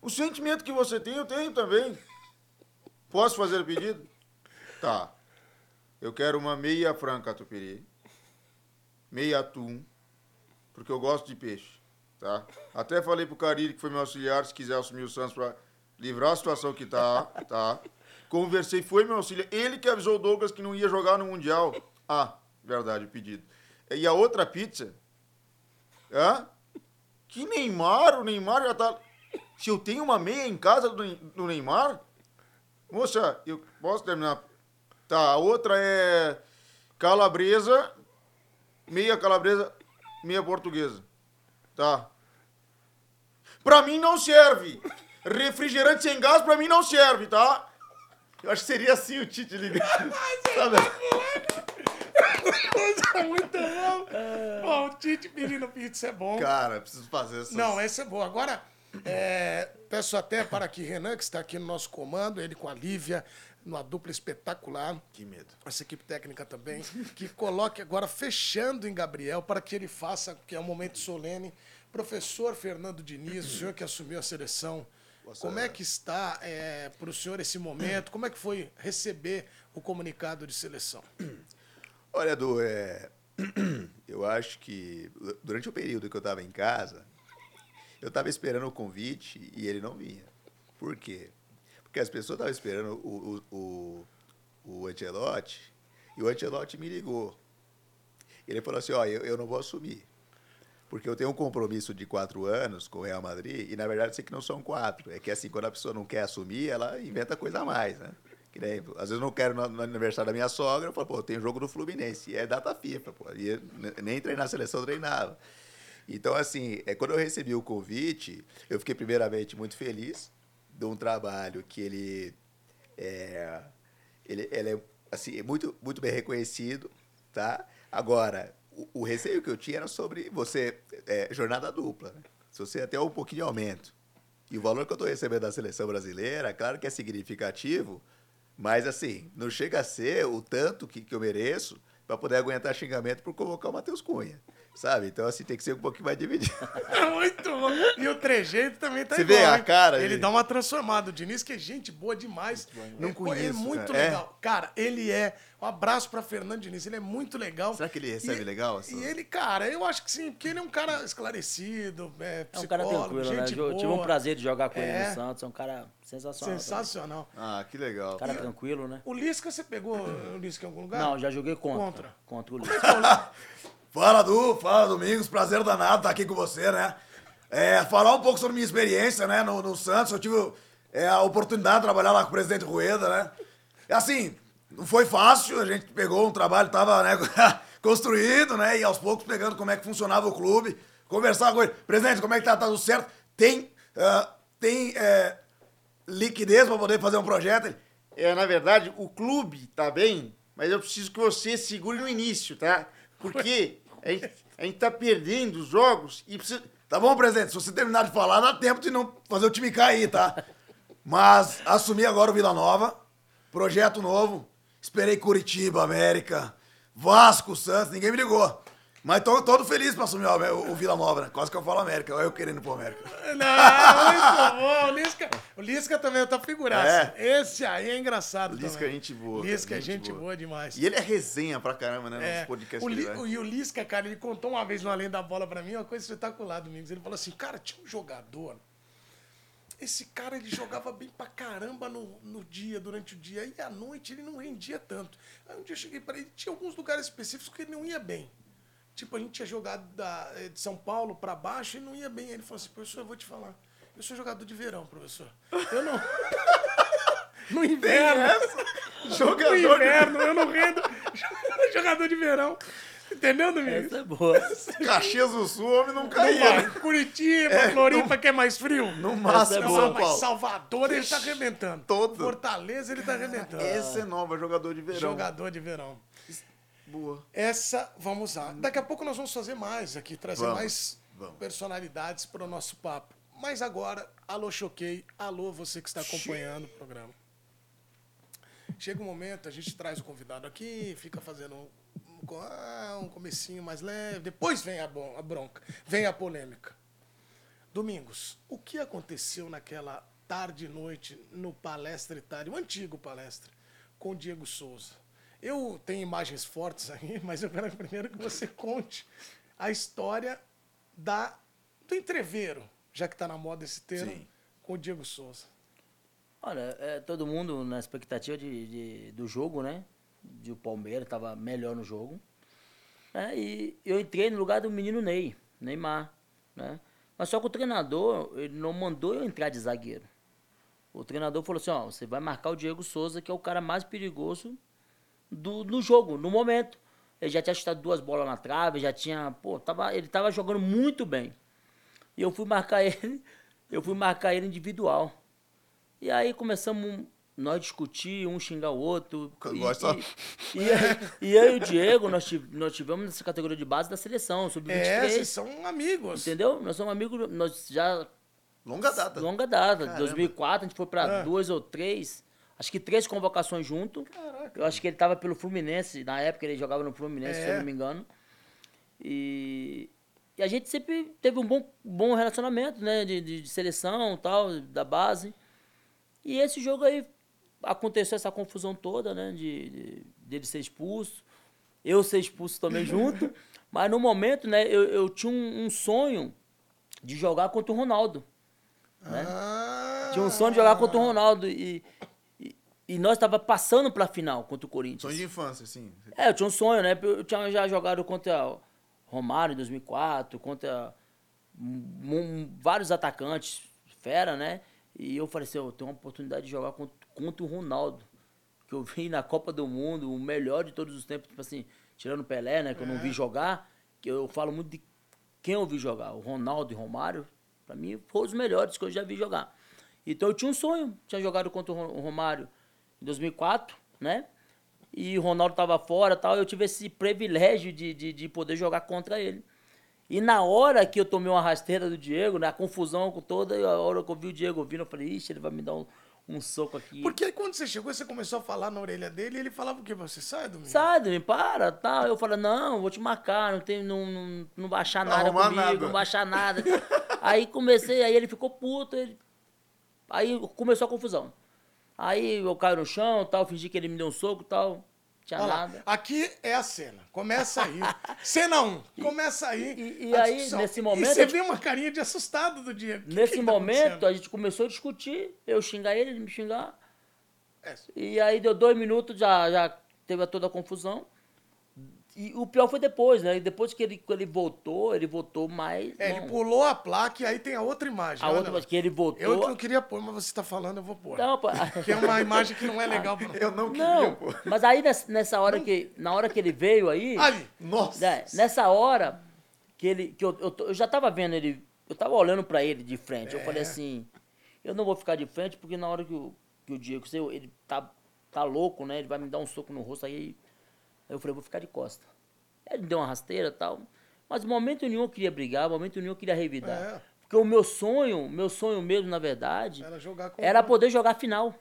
O sentimento que você tem, eu tenho também. Posso fazer o pedido? Tá. Eu quero uma meia franca tupiri, meia atum, porque eu gosto de peixe, tá? Até falei pro Carilli, que foi meu auxiliar, se quiser assumir o Santos pra livrar a situação que tá, tá? Conversei, foi meu auxiliar. Ele que avisou o Douglas que não ia jogar no Mundial. Ah, verdade, o pedido. E a outra pizza? Hã? Que Neymar? O Neymar já tá... Se eu tenho uma meia em casa do, do Neymar? Moça, eu posso terminar? Tá, a outra é calabresa, meia calabresa, meia portuguesa. Tá. Pra mim não serve. Refrigerante sem gás pra mim não serve, tá? Eu acho que seria assim o Tite ligando. [laughs] Sabe? Coisa muito bom. O Tite pedindo pizza é bom. Cara, preciso fazer essas... Não, essa é boa. Agora, é, peço até para que Renan, que está aqui no nosso comando, ele com a Lívia, numa dupla espetacular, Que medo. essa equipe técnica também, que coloque agora, fechando em Gabriel, para que ele faça, que é um momento solene, professor Fernando Diniz, o senhor que assumiu a seleção, como é que está para o senhor esse momento? Como é que foi receber o comunicado de seleção? Olha, Edu, é... [clears throat] eu acho que durante o período que eu estava em casa, eu estava esperando o convite e ele não vinha. Por quê? Porque as pessoas estavam esperando o, o, o, o e o Ancelotti me ligou. Ele falou assim, ó, eu, eu não vou assumir. Porque eu tenho um compromisso de quatro anos com o Real Madrid, e na verdade sei que não são quatro. É que assim, quando a pessoa não quer assumir, ela inventa coisa a mais, né? Que nem, às vezes eu não quero no, no aniversário da minha sogra, eu falo, pô, tem jogo do Fluminense, e é data FIFA, pô. E nem treinar a seleção treinava. Então, assim, é, quando eu recebi o convite, eu fiquei primeiramente muito feliz de um trabalho que ele é, ele, ele é assim, muito, muito bem reconhecido, tá? Agora, o, o receio que eu tinha era sobre você, é, jornada dupla. Né? Se você até um pouquinho de aumento. E o valor que eu estou recebendo da seleção brasileira, claro que é significativo, mas assim, não chega a ser o tanto que, que eu mereço para poder aguentar xingamento por convocar o Matheus Cunha. Sabe? Então, assim, tem que ser um pouquinho mais dividido. É [laughs] muito bom. E o trejeito também tá Você igual, vê a hein? cara Ele dele? dá uma transformada. O Diniz, que é gente boa demais. Não Ele- pô, Ele é conheço, muito cara. É? legal. Cara, ele é... Um abraço pra Fernando Diniz. Ele é muito legal. Será que ele recebe E- legal essa- E ele, cara, eu acho que sim. Porque ele é um cara esclarecido, é, É um cara tranquilo, né? gente Eu tive um boa, prazer de jogar com ele É. no Santos. É um cara sensacional. Sensacional. Ah, que legal. Cara tranquilo, né? O Lisca, você pegou o Lisca em algum lugar? Não, já joguei contra. Contra. Contra o Luiz. [laughs] Fala, Du. Fala, Domingos. Prazer danado estar aqui com você, né? É, falar um pouco sobre minha experiência, né, no, no Santos. Eu tive é, a oportunidade de trabalhar lá com o presidente Rueda, né? E assim, não foi fácil. A gente pegou um trabalho, tava, né, [laughs] construído, né? E aos poucos pegando como é que funcionava o clube. Conversar com ele. Presidente, como é que tá? Tá tudo certo? Tem, ah, tem é, liquidez para poder fazer um projeto? É, na verdade, o clube tá bem, mas eu preciso que você segure no início, tá? Porque [laughs] a gente, a gente tá perdendo os jogos e precisa. Tá bom, presidente? Se você terminar de falar, dá tempo de não fazer o time cair, tá? Mas assumi agora o Vila Nova, projeto novo. Esperei Curitiba, América, Vasco, Santos, ninguém me ligou. Mas tô todo feliz pra assumir o, o Vila Nova, né? Quase que eu falo América, eu querendo pro América. [laughs] Não, muito bom. O Lisca, o Lisca também tá figuraça. É. Esse aí é engraçado Lisca também. é gente boa, Lisca cara, é gente boa, boa. demais. E ele é resenha pra caramba, né? É, Nos podcasts o Li- vai. o- e o Lisca, cara, ele contou uma vez no Além da Bola pra mim, uma coisa espetacular, Domingos. Ele falou assim, cara, tinha um jogador, esse cara, ele jogava bem pra caramba no, no dia, durante o dia, e à noite ele não rendia tanto. Aí um dia eu cheguei pra ele, tinha alguns lugares específicos que ele não ia bem. Tipo, a gente tinha jogado da, eh, de São Paulo pra baixo e não ia bem. Ele falou assim, professor, eu vou te falar, eu sou jogador de verão, professor. Eu não... [laughs] No inverno. No Jogador inverno, eu não rendo. [laughs] Jogador de verão. Entendeu, Domingos? Essa é boa. de Caxias do Sul, homem não caía. vai. Curitiba, Floripa, que é mais frio. No máximo, é boa. Paulo. Salvador, ele tá arrebentando. Todo. Fortaleza, ele tá arrebentando. Esse é nova, jogador de verão. Jogador de verão. Boa. Essa, vamos lá. Daqui a pouco nós vamos fazer mais aqui, trazer Vamos, mais vamos. personalidades para o nosso papo. Mas agora, alô Choquei, alô você que está acompanhando o programa. Chega um momento, a gente traz o convidado aqui, fica fazendo um, um, co- ah, um comecinho mais leve, depois vem a, bron- a bronca, vem a polêmica. Domingos, o que aconteceu naquela tarde e noite no Palestra Itália, o antigo Palestra, com Diego Souza? Eu tenho imagens fortes aí, [laughs] mas eu quero primeiro que você conte a história da, do entreveiro, já que está na moda esse termo, Sim. com o Diego Souza. Olha, é, todo mundo na expectativa de, de- do jogo, né? De o Palmeiras estava melhor no jogo. né? E eu entrei no lugar do menino Ney, Neymar, né? Mas só que o treinador, ele não mandou eu entrar de zagueiro. O treinador falou assim, ó, você vai marcar o Diego Souza, que é o cara mais perigoso do, no jogo, no momento. Ele já tinha chutado duas bolas na trave, já tinha, pô, tava, ele tava jogando muito bem. E eu fui marcar [laughs] ele, eu fui marcar ele individual. E aí começamos nós discutir, um xingar o outro. E, gosto só- e, e, e eu e o Diego, nós, nós tivemos nessa categoria de base da seleção, sub-23. É, vocês são amigos. Entendeu? Nós somos amigos, nós já Longa data. longa data. Caramba. 2004 a gente foi pra É. duas ou três, acho que três convocações junto. Eu acho que ele tava pelo Fluminense, na época ele jogava no Fluminense, se É. eu não me engano. E, e a gente sempre teve um bom, bom relacionamento, né, de, de, de seleção e tal, da base. E esse jogo aí aconteceu essa confusão toda, né, de, de dele ser expulso, eu ser expulso também [laughs] junto. Mas no momento, né, eu, eu tinha um, um sonho de jogar contra o Ronaldo. né? Ah, Tinha um sonho de jogar contra o Ronaldo e, e, nós tava passando pra final contra o Corinthians. Sonho de infância, assim. É, eu tinha um sonho, né? Eu tinha já jogado contra o Romário em 2004, contra vários atacantes, fera, né? E eu falei assim, eu tenho uma oportunidade de jogar contra, contra o Ronaldo, que eu vi na Copa do Mundo, o melhor de todos os tempos, tipo assim, tirando o Pelé, né, que eu não vi jogar, que eu falo muito de quem eu vi jogar, o Ronaldo e Romário, pra mim foram os melhores que eu já vi jogar. Então eu tinha um sonho. Tinha jogado contra o o Romário em 2004, né? E o Ronaldo tava fora e tal. Eu tive esse privilégio de, de, de poder jogar contra ele. E na hora que eu tomei uma rasteira do Diego, na confusão com toda, a hora que eu vi o Diego vindo, eu falei, ixi, ele vai me dar um, um soco aqui. Porque aí quando você chegou, você começou a falar na orelha dele e ele falava o quê? Você sai, Domingo? Sai, me para, tal. Eu falei, não, vou te marcar, não tem, não, não, não vai achar nada comigo, nada. não vai achar nada. aí comecei, aí ele ficou puto, ele- aí começou a confusão. Aí eu caio no chão, tal, fingi que ele me deu um soco, tal, tinha Olha lá, nada. aqui é a cena. Começa aí. [laughs] cena 1. Começa aí. e- e a aí, discussão. nesse E momento, você eu- vê uma carinha de assustado do Diego. O que Nesse que tá momento, a gente começou a discutir, eu xingar ele, ele me xingar. É. E aí deu dois minutos, já, já teve toda a confusão. E o pior foi depois, né? E depois que ele, que ele voltou, ele voltou mais. É, não, ele pulou a placa e aí tem a outra imagem. a olha outra, lá. que ele voltou. Eu que não queria pôr, mas você tá falando, eu vou pôr. Não, pô. [laughs] Que é uma imagem que não é legal pra [laughs] Eu não queria, Não, pô. mas aí nessa, nessa hora que. Na hora que ele veio aí. [laughs] Ali. Nossa. né, nessa hora que ele. Que eu, eu, eu já tava vendo ele. Eu tava olhando pra ele de frente. Eu É. falei assim. Eu não vou ficar de frente, porque na hora que o, que o Diego, eu- ele tá, tá louco, né? Ele vai me dar um soco no rosto aí. Aí eu falei, vou ficar de costa. Ele deu uma rasteira e tal. Mas momento nenhum eu queria brigar, momento nenhum eu queria revidar. É. Porque o meu sonho, meu sonho mesmo, na verdade, Era jogar era poder jogar final.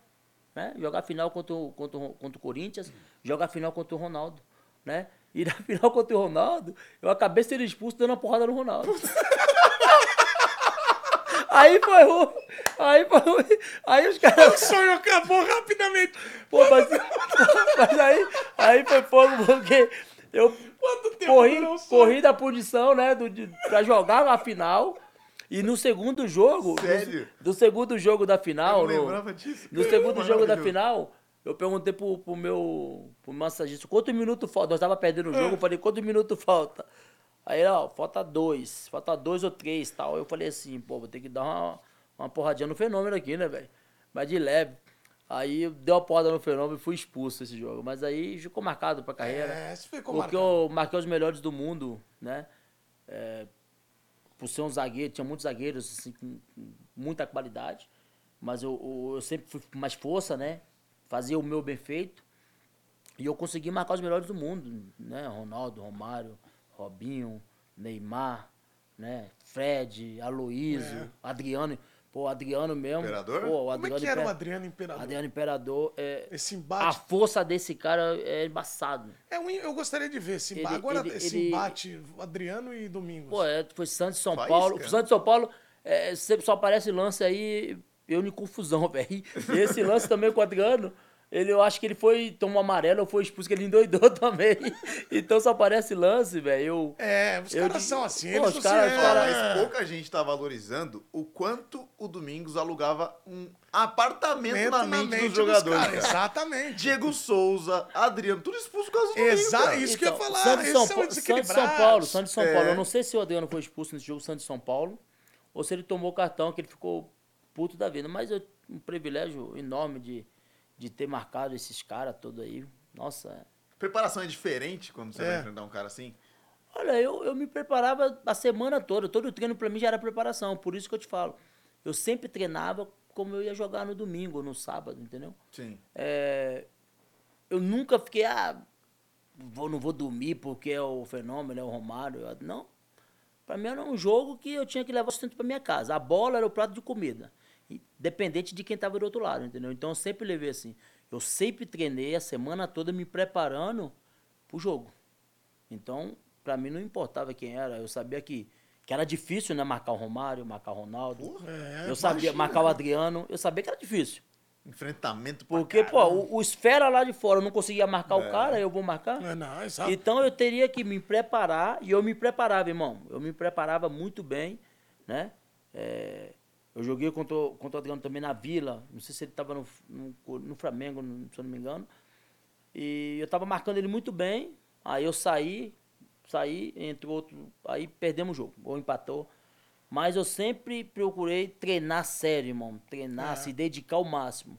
Né? Jogar final contra o, contra, o, contra o Corinthians, jogar final contra o Ronaldo. Né? E na [laughs] final contra o Ronaldo, eu acabei sendo expulso dando uma porrada no Ronaldo. [laughs] aí foi ruim. Aí foi ruim. Aí os O caras. sonho acabou rapidamente. Pô, mas, mas aí, aí foi fogo porque eu Quanto tempo corri, o corri da punição, né? Do, de, pra jogar a final. E no segundo jogo. Sério? Do, do segundo jogo da final. Eu no- lembrava disso. no segundo jogo da final, eu perguntei pro, pro meu pro massagista quanto minuto falta. Nós tava perdendo o jogo, eu falei, quanto minuto falta? Aí, ó, falta dois, falta dois ou três tal. Eu falei assim, pô, vou ter que dar uma, uma porradinha no fenômeno aqui, né, velho? Mas de leve. Aí eu dei uma porrada no fenômeno e fui expulso esse jogo. Mas aí ficou marcado pra carreira. É, isso ficou porque marcado. eu marquei os melhores do mundo, né? É, por ser um zagueiro, tinha muitos zagueiros assim, com com muita qualidade, mas eu, eu, eu sempre fui com mais força, né? Fazia o meu bem feito. E eu consegui marcar os melhores do mundo, né? Ronaldo, Romário, Robinho, Neymar, né? Fred, Aloísio, É. Adriano. Pô, o Adriano mesmo. Imperador? Pô, o Como é Adriano que era o Adriano Imperador? Adriano Imperador. É, Esse a embate. força desse cara é embaçado. É um, eu gostaria de ver esse embate. Ele- Agora, ele- esse ele- embate, Adriano e Domingos. Pô, é, foi Santos e São Faísca. Paulo. Santos e São Paulo, é, sempre só aparece lance aí, eu em confusão, [laughs] velho. Esse lance também com o Adriano, ele, eu acho que ele foi, tomou amarelo ou foi expulso, que ele endoidou [laughs] também. Então só aparece lance, velho. É, os Eu caras são assim, Pô, eles os caras- Ó, caras- é. mas pouca gente tá valorizando o quanto o Domingos alugava um apartamento Dentro na mente, dos jogadores. caras, cara. Exatamente. Diego Souza, Adriano, tudo expulso por causa do Domingos. Exa cara. isso que eu ia Então, falar. Santos São, são Paulo, Santos São. Paulo, Santos São É. Paulo. Eu não sei se o Adriano foi expulso nesse jogo Santos São Paulo, ou se ele tomou cartão, que ele ficou puto da vida. Mas eu um privilégio enorme de, de ter marcado esses caras todos aí. Nossa, Preparação é diferente quando você É. vai enfrentar um cara assim? Olha, eu, eu me preparava a semana toda. Todo treino pra mim já era preparação. Por isso que eu te falo. Eu sempre treinava como eu ia jogar no domingo ou no sábado, entendeu? Sim. É, eu nunca fiquei, ah, vou, não vou dormir porque é o fenômeno, é o Romário. Eu- Não. Pra mim era um jogo que eu tinha que levar sustento pra minha casa. A bola era o prato de comida. Independente de quem tava do outro lado, entendeu? Então eu sempre levei assim. Eu sempre treinei a semana toda me preparando pro jogo. Então, pra mim não importava quem era. Eu sabia que, que era difícil, né? Marcar o Romário, marcar o Ronaldo. É, eu sabia marcar o Adriano. Eu sabia que era difícil. Enfrentamento pra Porque, pô, caramba. o, o esfera lá de fora eu não conseguia marcar o cara, eu vou marcar. É, não, exato. Então eu teria que me preparar, e eu me preparava, irmão. Eu me preparava muito bem, né? É, eu joguei contra, o- contra o Adriano também na Vila, não sei se ele estava no, no, no Flamengo, se eu não me engano. E eu estava marcando ele muito bem, aí eu saí, saí, entre outro, aí perdemos o jogo, ou empatou. Mas eu sempre procurei treinar sério, irmão. Treinar, É. se dedicar ao máximo.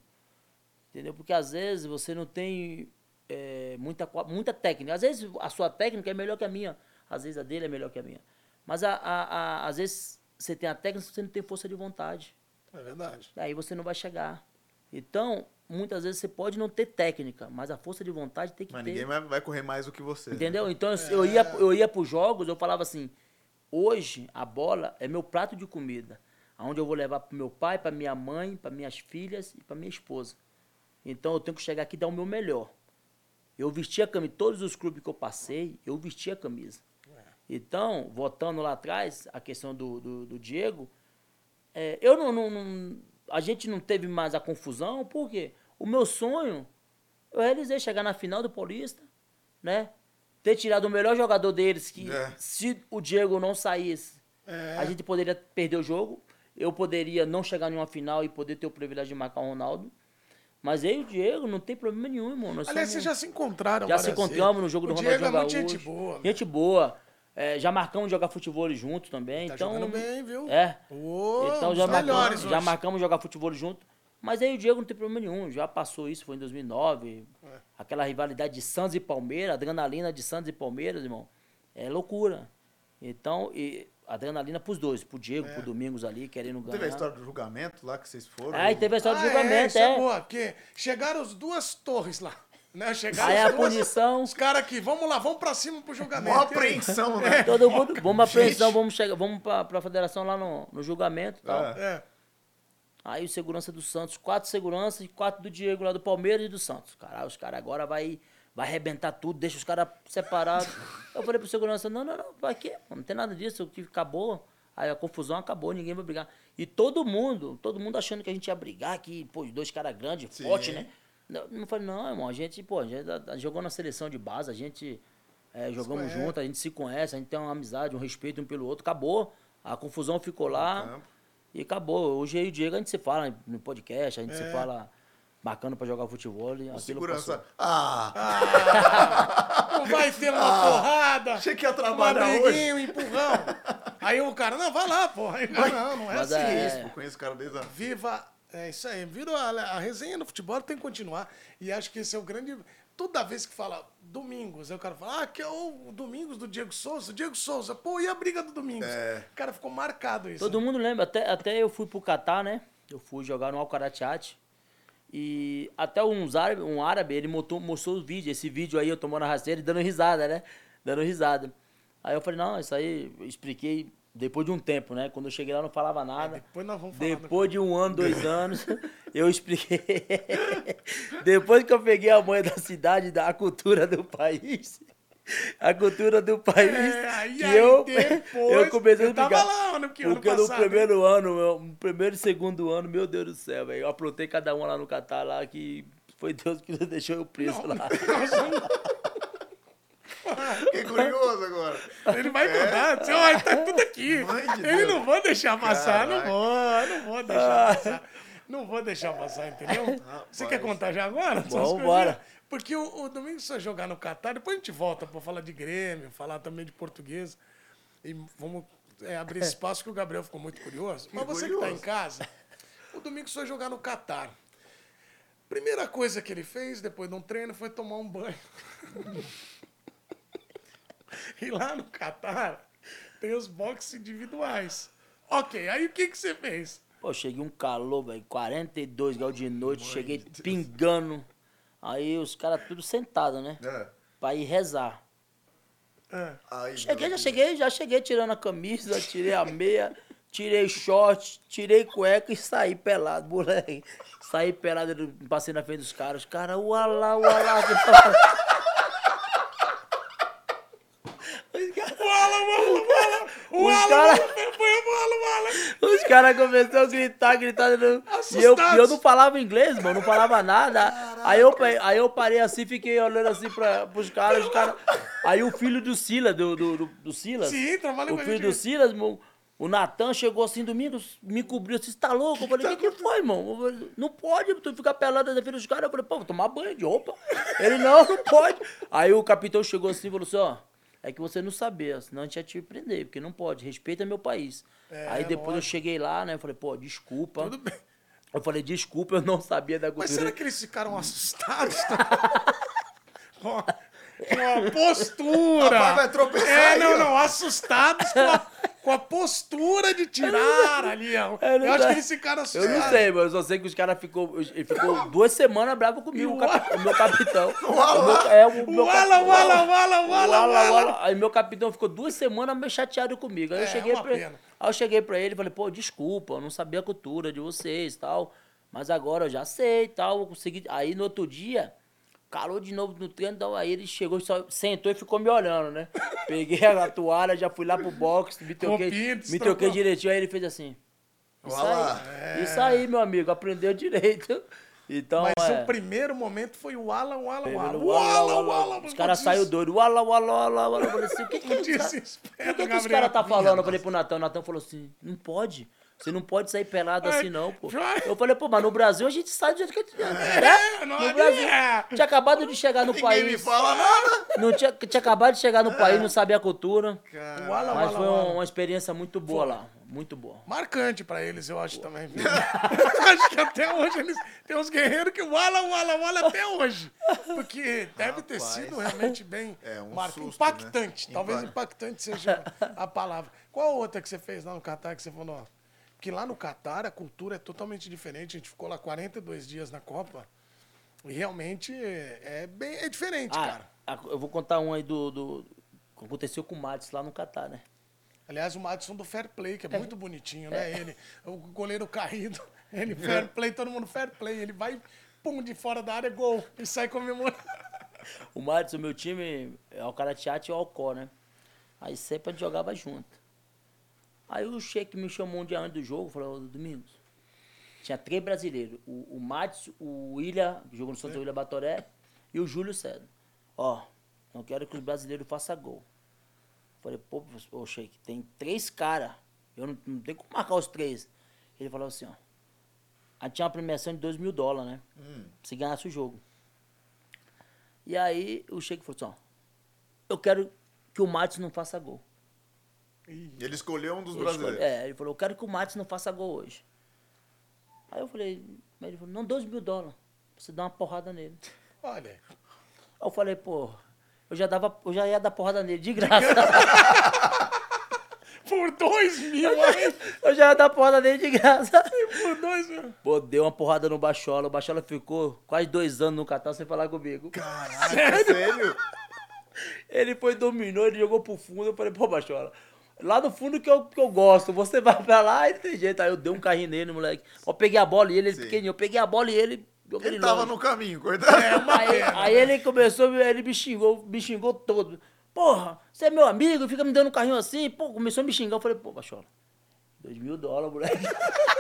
Entendeu? Porque às vezes você não tem é, muita, muita técnica. Às vezes a sua técnica é melhor que a minha. Às vezes a dele é melhor que a minha. Mas a, a- a- às vezes você tem a técnica, você não tem força de vontade. É verdade. Daí você não vai chegar. Então, muitas vezes você pode não ter técnica, mas a força de vontade tem que Mas ter. ninguém vai, correr mais do que você. né? Entendeu? Então eu- eu ia eu ia pros jogos, eu falava assim: "Hoje a bola é meu prato de comida, aonde eu vou levar pro meu pai, pra minha mãe, pra minhas filhas e pra minha esposa. Então eu tenho que chegar aqui e dar o meu melhor. Eu vesti a camisa, todos os clubes que eu passei, eu vesti a camisa. Então, voltando lá atrás, a questão do, do, do Diego, é, eu não, não- não- A gente não teve mais a confusão, porque o meu sonho, eu realizei chegar na final do Paulista, né? Ter tirado o melhor jogador deles, que É. se o Diego não saísse, É. a gente poderia perder o jogo. Eu poderia não chegar em uma final e poder ter o privilégio de marcar o Ronaldo. Mas eu e o Diego não tem problema nenhum, irmão. Nós Aliás, somos- vocês já se encontraram já se encontramos no jogo o do Diego Ronaldinho é Gaúcho. gente boa. Gente boa. É, já marcamos jogar futebol junto também. Tá então, jogando bem, viu? É. Ô, então já melhores marcamos, já marcamos jogar futebol junto. Mas aí o Diego não tem problema nenhum. Já passou isso, foi em 2009. É. Aquela rivalidade de Santos e Palmeiras, adrenalina de Santos e Palmeiras, irmão. É loucura. Então, e adrenalina pros dois, pro Diego, pro Domingos ali, querendo ganhar. Teve a história do julgamento lá que vocês foram? Aí teve a história do Ah, é, julgamento, é. é boa, porque chegaram as duas torres lá. Né? Chegaram Aí as a punição. Os caras aqui, vamos lá, vamos pra cima pro julgamento. Aí? apreensão, né? Todo mundo, vamos à apreensão, vamos, chegar, vamos pra, pra federação lá no, no julgamento e tal. É. É. Aí o segurança do Santos, quatro seguranças e quatro do Diego lá do Palmeiras e do Santos. Caralho, os caras agora vai, vai arrebentar tudo, deixa os caras separados. Eu falei pro segurança, não, não, não, vai quê? Não tem nada disso, o que acabou. Aí a confusão acabou, ninguém vai brigar. E todo mundo, todo mundo achando que a gente ia brigar, que, pô, os dois caras grandes, fortes, né? Não, não falei, não, irmão, a gente, pô, a gente a- a- jogou na seleção de base, a gente é, jogamos junto, a gente se conhece, a gente tem uma amizade, um respeito um pelo outro, acabou. A confusão ficou lá. E acabou. Hoje eu e o Diego a gente se fala no podcast, a gente É. se fala marcando pra jogar futebol. E Segurança. passou. Ah, Não vai ter uma porrada. achei que ia Uma trabalhar hoje. briguinha, um empurrão. [laughs] Aí o cara, não, vai lá, porra. Aí, não, não é Mas assim. é- Isso, conheço o cara desde a... Viva. É isso aí. Vira a, a resenha no futebol tem que continuar. E acho que esse é o grande. Toda vez que fala Domingos, aí o cara fala, ah, que é o Domingos do Diego Souza. Diego Souza, pô, e a briga do Domingos? É. O cara ficou marcado isso. Todo mundo lembra, até, até eu fui pro Catar, né? Eu fui jogar no Alcaratiate. E até uns árabe, um árabe, ele mostrou, mostrou o vídeo. Esse vídeo aí eu tomando a rasteira e dando risada, né? Dando risada. Aí eu falei, não, isso aí eu expliquei depois de um tempo, né? Quando eu cheguei lá eu não falava nada. Depois nós vamos falar. Depois de um ano, dois anos, [laughs] eu expliquei. [laughs] Depois que eu peguei a manha da cidade, da cultura do país. A cultura do país. É, aí, que aí eu, [laughs] depois- eu comecei a eu tava explicar. lá, né, porque ano Porque no primeiro ano, meu, no primeiro e segundo ano, meu Deus do céu, velho. Eu aprontei cada um lá no Catar lá que foi Deus que deixou eu preso lá. [laughs] Fiquei curioso agora. Ele vai mudar. Você, Olha, tá tudo aqui. De Ele Deus. não vou deixar passar, não Caraca. vou, não vou Ah. deixar passar. Não vou deixar passar, entendeu? Você quer contar já agora? Vamos embora. Porque o, o Domingos só jogar no Catar, depois a gente volta pra falar de Grêmio, falar também de português. E vamos é, abrir esse espaço que o Gabriel ficou muito curioso. Mas você que tá em casa, o Domingos foi jogar no Catar. Primeira coisa que ele fez depois de um treino foi tomar um banho. [laughs] [laughs] E lá no Catar tem os boxes individuais. Ok, aí o que, que você fez? Pô, cheguei um calor, velho, 42 graus de noite, cheguei pingando. Aí os caras tudo sentados, né? É. Pra ir rezar. Aí, Cheguei, já cheguei, já cheguei tirando a camisa, tirei a meia, tirei short, tirei cueca e saí pelado, moleque. Saí pelado, passei na frente dos caras. Os caras, ualá, ualá. Os caras- Bola, bola, bola! O Os Alan, cara- bola, foi a bola, bola! Os caras começaram a gritar, gritar. E eu, e eu não falava inglês, mano, não falava nada. Aí eu, aí eu parei assim, fiquei olhando assim pra, pros caras, os caras. Aí o filho do Silas, do, do, do, do Silas. Sim, trabalha O filho do Silas, mo- o Natan chegou assim domingo, me cobriu assim, você tá louco? Eu falei, o que, que foi, irmão? Eu falei, não pode, tu ficar pelado na frente dos caras. Eu falei, pô, vou tomar banho de roupa. Ele, não, não pode. Aí o capitão chegou assim e falou assim, ó. É que você não sabia, senão a gente ia te prender, porque não pode, respeita meu país. É, Aí depois eu lógico. cheguei lá, né? Eu falei, pô, desculpa. Tudo bem. Eu falei, desculpa, eu não sabia da Mas cultura. será que eles ficaram assustados? [laughs] com, a, com a postura. Rapaz, vai tropeçar É, aí, não, ó. não, assustados com a, com a postura de tirar [laughs] ali. ó. É Eu acho que esse cara Eu não sei, mas eu só sei que os caras ficou, ele ficou duas semanas bravo comigo, o, capi- o meu capitão. [laughs] O meu, é, o meu Wala, capi- wala, wala, wala, Wala, wala. wala. Aí meu capitão ficou duas semanas meio chateado comigo. Aí eu É, cheguei uma pra pena. Aí eu cheguei pra ele e falei, pô, desculpa, eu não sabia a cultura de vocês e tal. Mas agora eu já sei e tal. Eu consegui. Aí no outro dia, calou de novo no treino, então aí ele chegou, só sentou e ficou me olhando, né? Peguei a toalha, já fui lá pro box, me troquei, me troquei direitinho. Aí ele fez assim. Isso Olá. aí, isso aí, meu amigo, aprendeu direito. Então, Mas é. o primeiro momento foi o Wala, Wala, Wala. Primeiro, Wala, wala, Wala. wala. Os caras saíram doidos. Wala, wala, wala, wala. Eu falei assim, o que [laughs] que é? Desespero, O que, que os caras tá falando? Eu falei pro Natan, o Natan falou assim, não pode. Você não pode sair pelado assim, não, pô. Eu falei, pô, mas no Brasil a gente sai do jeito que a gente É, é, não No é- Brasil. é. Tinha acabado de chegar no Ninguém me país. fala nada. Não tinha, tinha acabado de chegar no país, não sabia a cultura. Wala, Mas Wala, foi Wala. uma experiência muito boa lá. Muito boa. Marcante pra eles, eu acho também. viu? [laughs] acho que até hoje eles. Tem uns guerreiros que wala, wala, wala até hoje. Porque deve ter sido realmente bem É, um marca- susto, impactante. né? Talvez Impacta. impactante seja a palavra. Qual outra que você fez lá no Catar que você falou? ó, Porque lá no Catar a cultura é totalmente diferente. A gente ficou lá 42 dias na Copa. E realmente é, é bem é diferente, Ah, cara. eu vou contar um aí do, do que aconteceu com o Matos lá no Catar, né? Aliás, o Madison do Fair Play, que é, muito bonitinho, né? Ele, o goleiro caído, [laughs] ele fair play, todo mundo fair play. Ele vai, pum, de fora da área, gol. E sai comemorando. [laughs] O Matos, o meu time, é o Caratiate e o Alcó, né? Aí sempre a gente jogava junto. Aí o Sheik me chamou um dia antes do jogo, falou, Domingos, tinha três brasileiros, o, o Matos, o William, que jogou no Santa William Batoré, e o Júlio Cedo. Ó, não quero que os brasileiros façam gol. Falei, pô, ô Sheik, tem três caras, eu não, não tenho como marcar os três. Ele falou assim, ó, a gente tinha uma premiação de 2 mil dólares, né? Se ganhasse o jogo. E aí o Sheik falou assim, ó, eu quero que o Matos não faça gol. Ele escolheu um dos Ele brasileiros. É, ele falou, eu quero que o Matos não faça gol hoje. Aí eu falei, mas ele falou, não, 2 mil dólares. Você dá uma porrada nele. Olha, Aí eu falei, pô, eu já, dava, eu já ia dar porrada nele, de [laughs] graça. por dois mil eu já ia dar porrada nele de graça. por dois mil. Pô, deu uma porrada no Bachola. O Bachola ficou quase dois anos no Catar sem falar comigo. Caraca, sério? Ele foi, dominou, ele jogou pro fundo. Eu falei, pô, Bachola, lá no fundo que eu, que eu gosto, você [laughs] vai pra lá e não tem jeito. Aí eu dei um carrinho nele, moleque. Eu peguei a bola e ele, ele Sim. pequenininho. Eu peguei a bola e ele. joguei Ele ele tava longe. no caminho, coitado. É [laughs] Aí, aí ele começou, ele me xingou, me xingou todo. Porra, você é meu amigo, fica me dando um carrinho assim. Pô, começou a me xingar. Eu falei, pô, Bachola, dois mil dólares, moleque.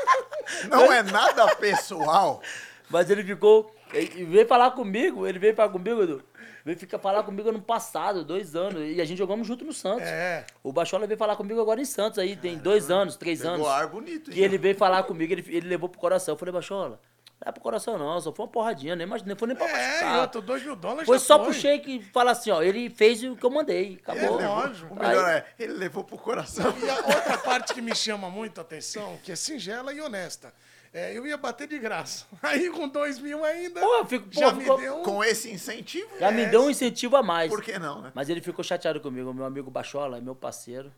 [laughs] Não é nada pessoal. Mas ele ficou. Ele veio falar comigo, ele veio falar comigo, Edu. Veio ficar falar comigo ano passado, dois anos. E a gente jogamos junto no Santos. É. O Bachola veio falar comigo agora em Santos, aí tem dois anos, três Pegou anos. ar bonito, Que hein? ele veio falar comigo, ele, ele levou pro coração. Eu falei, Bachola, não é pro coração não, só foi uma porradinha, nem, mas nem foi nem pra É, e machucar. outro, dois mil dólares Foi já só foi. pro Sheik falar assim, ó, ele fez o que eu mandei, acabou. É, lógico. O melhor Aí- é, ele levou pro coração. E a outra parte que me chama muito a atenção, que é singela e honesta. É, eu ia bater de graça. [laughs] Aí com dois mil ainda, Pô, eu fico- pô, já ficou- me deu um... Com esse incentivo, Já me deu um incentivo a mais. por que não, né? Mas ele ficou chateado comigo, meu amigo Bachola, é meu parceiro.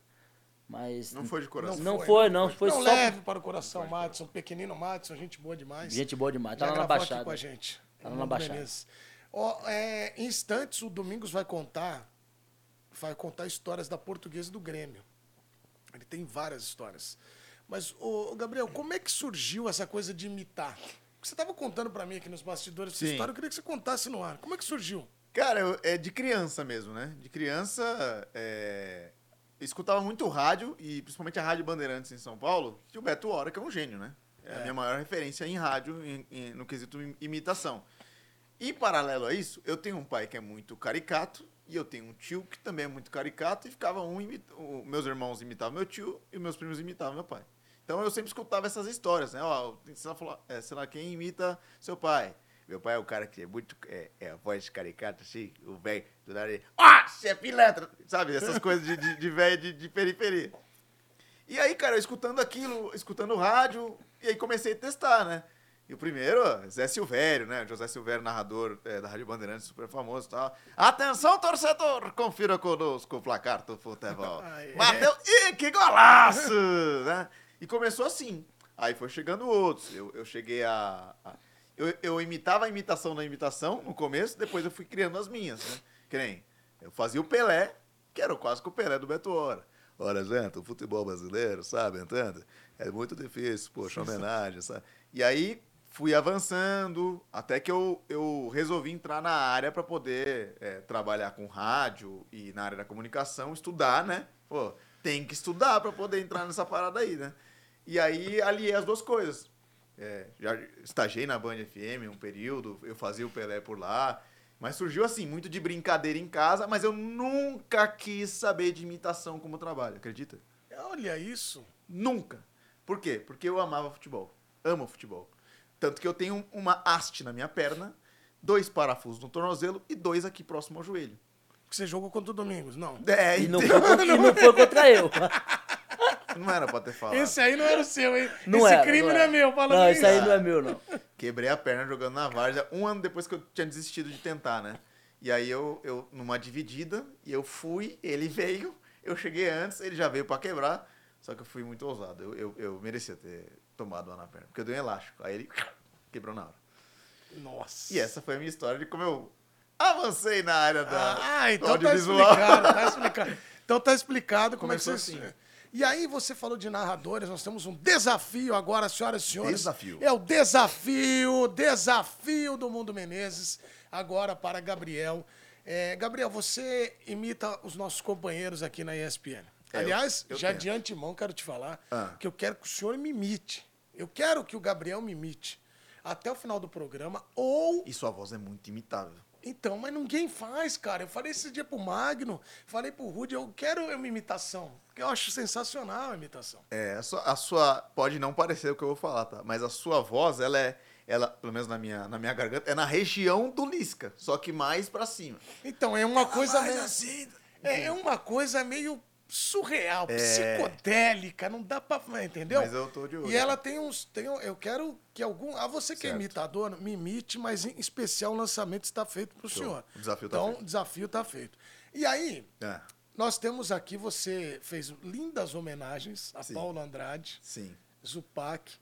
Mas. Não foi de coração. Não foi, não. Foi não só. leve para o coração, Madison. Pequenino Madison, gente boa demais. Gente boa demais. Tá Já lá na Baixada. aqui com a gente. Tá lá na Baixada. Ó, é, em instantes, o Domingos vai contar vai contar histórias da portuguesa do Grêmio. Ele tem várias histórias. Mas, ô, Gabriel, como é que surgiu essa coisa de imitar? Você estava contando para mim aqui nos bastidores essa Sim. história, eu queria que você contasse no ar. Como é que surgiu? Cara, eu- é de criança mesmo, né? De criança, é, eu escutava muito rádio, e principalmente a Rádio Bandeirantes em São Paulo, que o Beto Hora, que é um gênio, né? É, a minha maior referência em rádio, em- em- no quesito im- imitação. E, paralelo a isso, eu tenho um pai que é muito caricato, e eu tenho um tio que também é muito caricato, e ficava um imita... o- meus irmãos imitavam meu tio, e meus primos imitavam meu pai. Então eu sempre escutava essas histórias, né? Ó, sei lá, é, sei lá, quem imita seu pai? Meu pai é o cara que é muito. É, é a voz caricata, assim, o velho do nariz. Ah, você é pilantra! Sabe? Essas [laughs] coisas de, de, de velho de, de periferia. E aí, cara, escutando aquilo, escutando rádio, e aí comecei a testar, né? E o primeiro, Zé Silvério, né? José Silvério, narrador é, da Rádio Bandeirantes, super famoso e tal. Atenção, torcedor! Confira conosco o placar do futebol. [laughs] Ah, é. Bateu. Ih, que golaço! [laughs] né? E começou assim. Aí foi chegando outros. Eu, eu cheguei a. a- eu, eu imitava a imitação da imitação no começo, depois eu fui criando as minhas, né? Que nem. Eu fazia o Pelé, que era quase que o Pelé do Beto Hora. Ora, gente, o futebol brasileiro, sabe, entende? É muito difícil, poxa, homenagem, sabe? E aí fui avançando, até que eu, eu resolvi entrar na área para poder é, trabalhar com rádio e na área da comunicação, estudar, né? Pô, tem que estudar para poder entrar nessa parada aí, né? E aí aliei as duas coisas. É, já estagiei na Band FM um período, eu fazia o Pelé por lá, mas surgiu assim, muito de brincadeira em casa, mas eu nunca quis saber de imitação como trabalho, acredita? Olha isso. Nunca. Por quê? Porque eu amava futebol. Amo futebol. Tanto que eu tenho uma haste na minha perna, dois parafusos no tornozelo e dois aqui próximo ao joelho. Que você jogou contra o Domingos, não. É, E não, então, foi, [laughs] contra- e não foi contra eu. [laughs] não era pra ter falado. Esse aí não era o seu, hein? Não Esse era, crime não, não é meu, fala Não, isso aí não é meu, não. Quebrei a perna jogando na várzea um ano depois que eu tinha desistido de tentar, né? E aí eu, eu numa dividida, e eu fui, ele veio, eu cheguei antes, ele já veio pra quebrar, só que eu fui muito ousado. Eu, eu, eu merecia ter tomado uma na perna, porque eu dei um elástico. Aí ele quebrou na hora. Nossa. E essa foi a minha história de como eu avancei na área da Ah, então tá audiovisual. explicado, tá [laughs] explicado. Então tá explicado como Começou é que você... assim. E aí você falou de narradores, nós temos um desafio agora, senhoras e senhores. Desafio. É o desafio, desafio do Mundo Menezes, agora para Gabriel. É, Gabriel, você imita os nossos companheiros aqui na ESPN. É, eu- Aliás, eu já tento. de antemão quero te falar Ah. que eu quero que o senhor me imite. Eu quero que o Gabriel me imite até o final do programa ou E sua voz é muito imitável. Então, mas ninguém faz, cara. Eu falei esse dia pro Magno, falei pro Rudy, eu quero uma imitação. Porque eu acho sensacional a imitação. É, a sua, a sua- Pode não parecer o que eu vou falar, tá? Mas a sua voz, ela é. Ela, pelo menos na minha, na minha garganta, é na região do Lisca, só que mais pra cima. Então, é uma coisa mais meio. assim. É, é uma coisa meio surreal, psicodélica, não dá pra. Entendeu? Mas eu tô de olho. E ela tem uns. Tem, eu quero que algum. Ah, você que é Certo. imitador, me imite, mas em especial o lançamento está feito pro Show. senhor. O desafio tá então, feito. o desafio tá feito. E aí, É, nós temos aqui, você fez lindas homenagens a Sim. Paulo Andrade. sim. Zupac,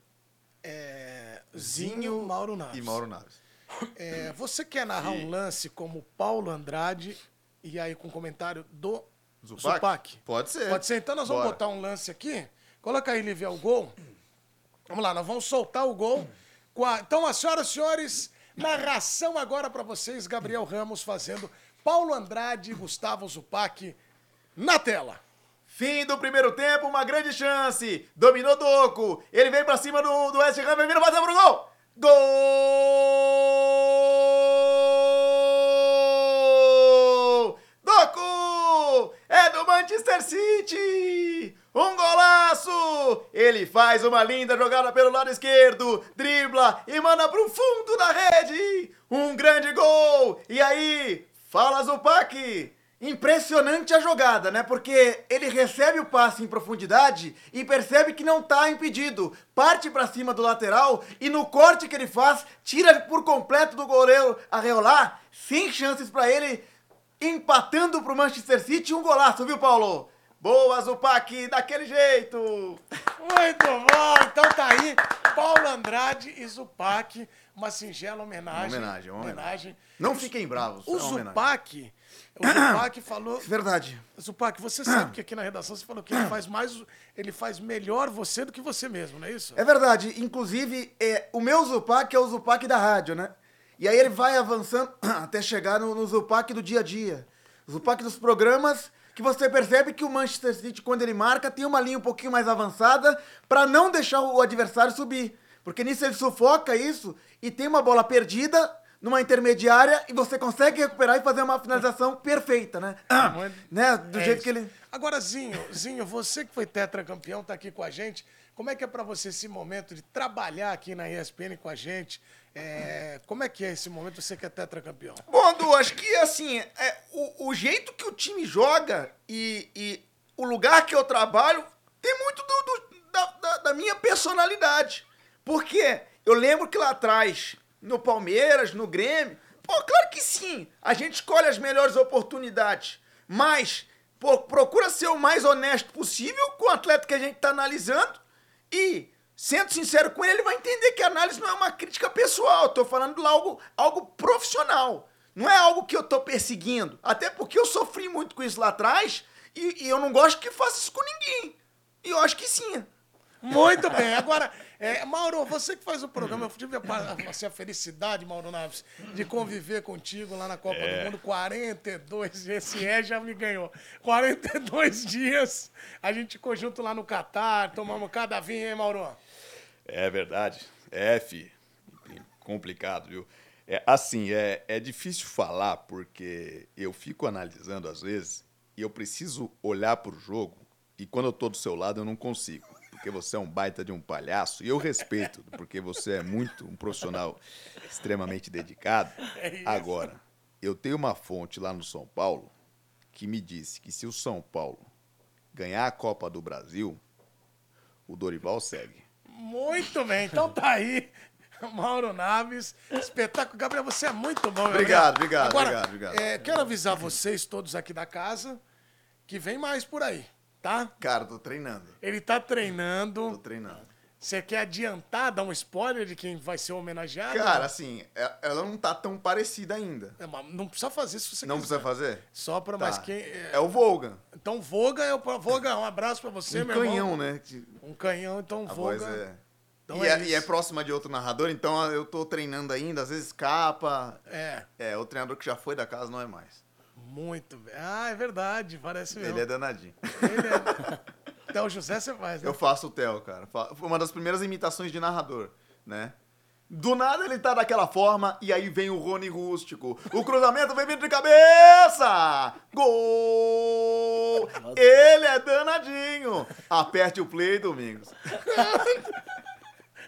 é, Zinho, Mauro Naves. E Mauro Naves. É, você quer narrar um lance como Paulo Andrade e aí com comentário do Zupac? Zupac? Pode ser. Pode ser? Então nós vamos Bora. botar um lance aqui. Coloca aí, Livia, o gol. Vamos lá, nós vamos soltar o gol. Com a- Então, as senhoras e senhores, narração agora para vocês. Gabriel Ramos fazendo Paulo Andrade e Gustavo Zupac na tela. Fim do primeiro tempo, uma grande chance. Dominou Doco. Ele vem pra cima do, do West Ham, vem bateu pro gol. Gol! Manchester City! Um golaço! Ele faz uma linda jogada pelo lado esquerdo, dribla e manda pro fundo da rede! Um grande gol! E aí, fala Zupac! Impressionante a jogada, né? Porque ele recebe o passe em profundidade e percebe que não tá impedido. Parte pra cima do lateral e no corte que ele faz, tira por completo do goleiro Arreolar, sem chances pra ele, empatando pro Manchester City um golaço, viu, Paulo? Boa, Zupac, daquele jeito! Muito bom! Então tá aí, Paulo Andrade e Zupac, uma singela homenagem. Uma homenagem, uma homenagem. Não fiquem bravos. O é. Zupac, o [clears throat] Zupac falou. Verdade. Zupac, você sabe que aqui na redação você falou que ele faz mais, ele faz melhor você do que você mesmo, não é isso? É verdade. Inclusive, é, o meu Zupac é o Zupac da rádio, né? E aí ele vai avançando [clears throat] até chegar no, no Zupac do dia a dia. Zupac dos programas que você percebe que o Manchester City, quando ele marca, tem uma linha um pouquinho mais avançada para não deixar o adversário subir. Porque nisso ele sufoca isso e tem uma bola perdida numa intermediária e você consegue recuperar e fazer uma finalização perfeita, né? [clears throat] né? Do É jeito isso. que ele... Agora, Zinho, Zinho, você que foi tetracampeão, tá aqui com a gente. Como é que é pra você esse momento de trabalhar aqui na ESPN com a gente? É, como é que é esse momento, você que é tetracampeão? Bom, Du, acho que assim, é, o, o jeito que o time joga e, e o lugar que eu trabalho tem muito do- do- da, da- da minha personalidade. Porque Eu lembro que lá atrás, no Palmeiras, no Grêmio, pô, claro que sim, a gente escolhe as melhores oportunidades, mas pô, procura ser o mais honesto possível com o atleta que a gente tá analisando e, sendo sincero com ele, ele vai entender que a análise não é uma crítica pessoal, eu tô falando de algo, algo profissional. Não é algo que eu tô perseguindo. Até porque eu sofri muito com isso lá atrás e, e eu não gosto que faça isso com ninguém. E eu acho que sim. Muito bem. Agora, é, Mauro, você que faz o programa, eu tive a, assim, a felicidade, Mauro Naves, de conviver contigo lá na Copa do Mundo. 42, esse é já me ganhou. 42 dias. A gente ficou junto lá no Catar, tomamos cada vinho, hein, Mauro? É verdade. É, fi. Complicado, viu? É, assim, é, é difícil falar porque eu fico analisando às vezes e eu preciso olhar para o jogo e quando eu tô do seu lado eu não consigo. Porque você é um baita de um palhaço e eu respeito, porque você é muito um profissional extremamente dedicado. [laughs] Agora, eu tenho uma fonte lá no São Paulo que me disse que se o São Paulo ganhar a Copa do Brasil, o Dorival segue. Muito bem, então tá aí. Mauro Naves, espetáculo. Gabriel, você é muito bom. Obrigado, obrigado, Agora, obrigado, obrigado. é, quero avisar vocês todos aqui da casa que vem mais por aí, tá? Cara, tô treinando. Ele tá Tô treinando. Você quer adiantar, dar um spoiler de quem vai ser homenageado? Cara, assim, é- ela não tá tão parecida ainda. É, mas não precisa fazer se você Não quiser. precisa fazer? Só pra Tá. mais quem. é- É o Volga. Então, Voga, eu, Voga, um abraço pra você, Um meu irmão. canhão, né? Que Um canhão, então A Voga. voz é... Então e, é é, e é próxima de outro narrador, então eu tô treinando ainda, às vezes escapa. É, É, o treinador que já foi da casa não é mais. muito bem. Ah, é verdade, parece mesmo. Ele é danadinho. Ele é... [laughs] Até o José você faz, né? Eu faço o Theo, cara. Foi uma das primeiras imitações de narrador, né? Do nada ele tá daquela forma e aí vem o Rony Rústico. O cruzamento vem vindo de cabeça! Gol! Ele é danadinho! Aperte o play, Domingos. [laughs]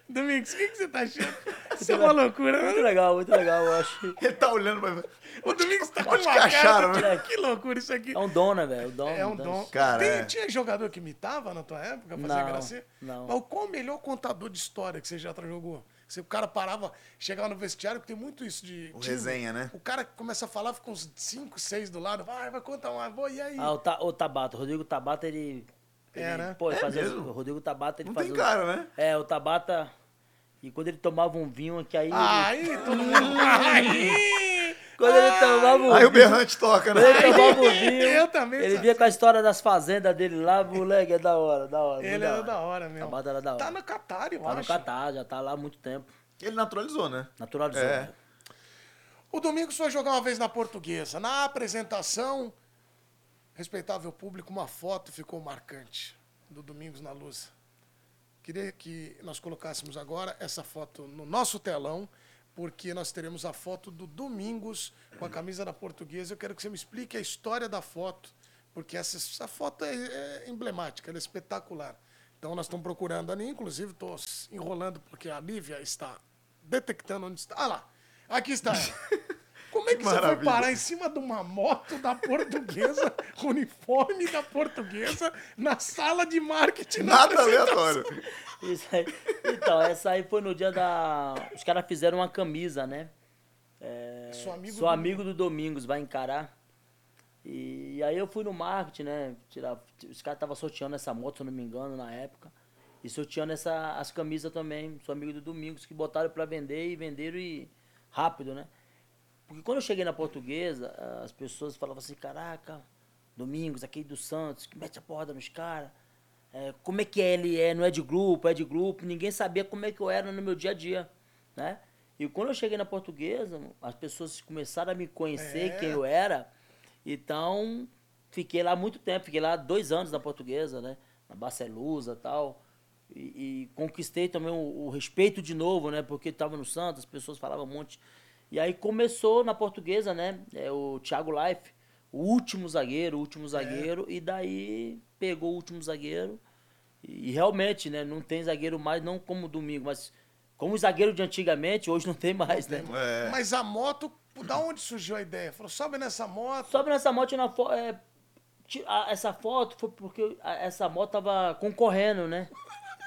Domingos, o que, que você tá achando? [laughs] Isso é uma loucura, Muito né? legal, muito legal, eu acho. [laughs] Ele tá olhando pra O Domingos tá com uma que acharam, cara... né? Que loucura isso aqui. É um dom, né, velho? Dom, É um então, dom. Cara, Tem- é. Tinha jogador que imitava na tua época, fazia Não, gracinha? não. Mas qual o melhor contador de história que você já jogou? O cara parava, chegava no vestiário, que tem muito isso de. O time. resenha, né? O cara começa a falar, fica uns 5, 6 do lado, vai, vai contar uma, boa, e aí? Ah, o, Ta, o Tabata, o Rodrigo Tabata, ele. É, ele- né? Pô, ele É fazia. mesmo? O Rodrigo Tabata, ele Não fazia. tem cara, né? É, o Tabata. E quando ele tomava um vinho aqui aí. ele- Aí, todo mundo. [laughs] Aí! quando ele tomava um Aí o vinho. berrante toca, né? Quando ele tomava um vinho. [laughs] Eu também Ele via com a história das fazendas dele lá, moleque, é da hora, da hora. Ele era da hora mesmo. Tabata era da hora. Tá no Catar, eu Tá no acho. Catar, já tá lá há muito tempo. Ele naturalizou, né? Naturalizou. É. né? O Domingos foi jogar uma vez na Portuguesa. Na apresentação, respeitável público, uma foto ficou marcante do Domingos na luz. Queria que nós colocássemos agora essa foto no nosso telão, porque nós teremos a foto do Domingos com a camisa da Portuguesa. Eu quero que você me explique a história da foto, porque essa, essa foto é, é emblemática, ela é espetacular. Então nós estamos procurando ali, inclusive estou enrolando porque a Lívia está detectando onde está. Ah lá, aqui está. [laughs] Como é que, você foi maravilha. parar em cima de uma moto da portuguesa, [laughs] uniforme da portuguesa, na sala de marketing? da Nada aleatório. Isso aí. Então, essa aí foi no dia da. Os caras fizeram uma camisa, né? É, Sou amigo Sou do- amigo do Domingos, vai encarar. E aí eu fui no marketing, né? Tirar, os caras estavam sorteando essa moto, se eu não me engano, na época. E sorteando essa, as camisas também. Sou amigo do Domingos, que botaram pra vender e venderam e rápido, né? Porque quando eu cheguei na portuguesa, as pessoas falavam assim, caraca, Domingos, aquele do Santos, que mete a porrada nos caras. É, como é que ele é, não é de grupo, é de grupo, ninguém sabia como é que eu era no meu dia a dia, né? E quando eu cheguei na portuguesa, as pessoas começaram a me conhecer É. quem eu era, então fiquei lá muito tempo, fiquei lá dois anos na portuguesa, né? Na Barcelusa e tal. E, e conquistei também o, o respeito de novo, né? Porque estava no Santos, as pessoas falavam um monte. E aí começou na portuguesa, né? É, o Thiago Life, o último zagueiro, o último zagueiro, e daí pegou o último zagueiro. E, e realmente, né? Não tem zagueiro mais, não como domingo, mas como o zagueiro de antigamente, hoje não tem mais, né? É. Mas a moto, da onde surgiu a ideia? Falou, sobe nessa moto. Sobe nessa moto na fo é, essa foto foi porque a- essa moto tava concorrendo, né?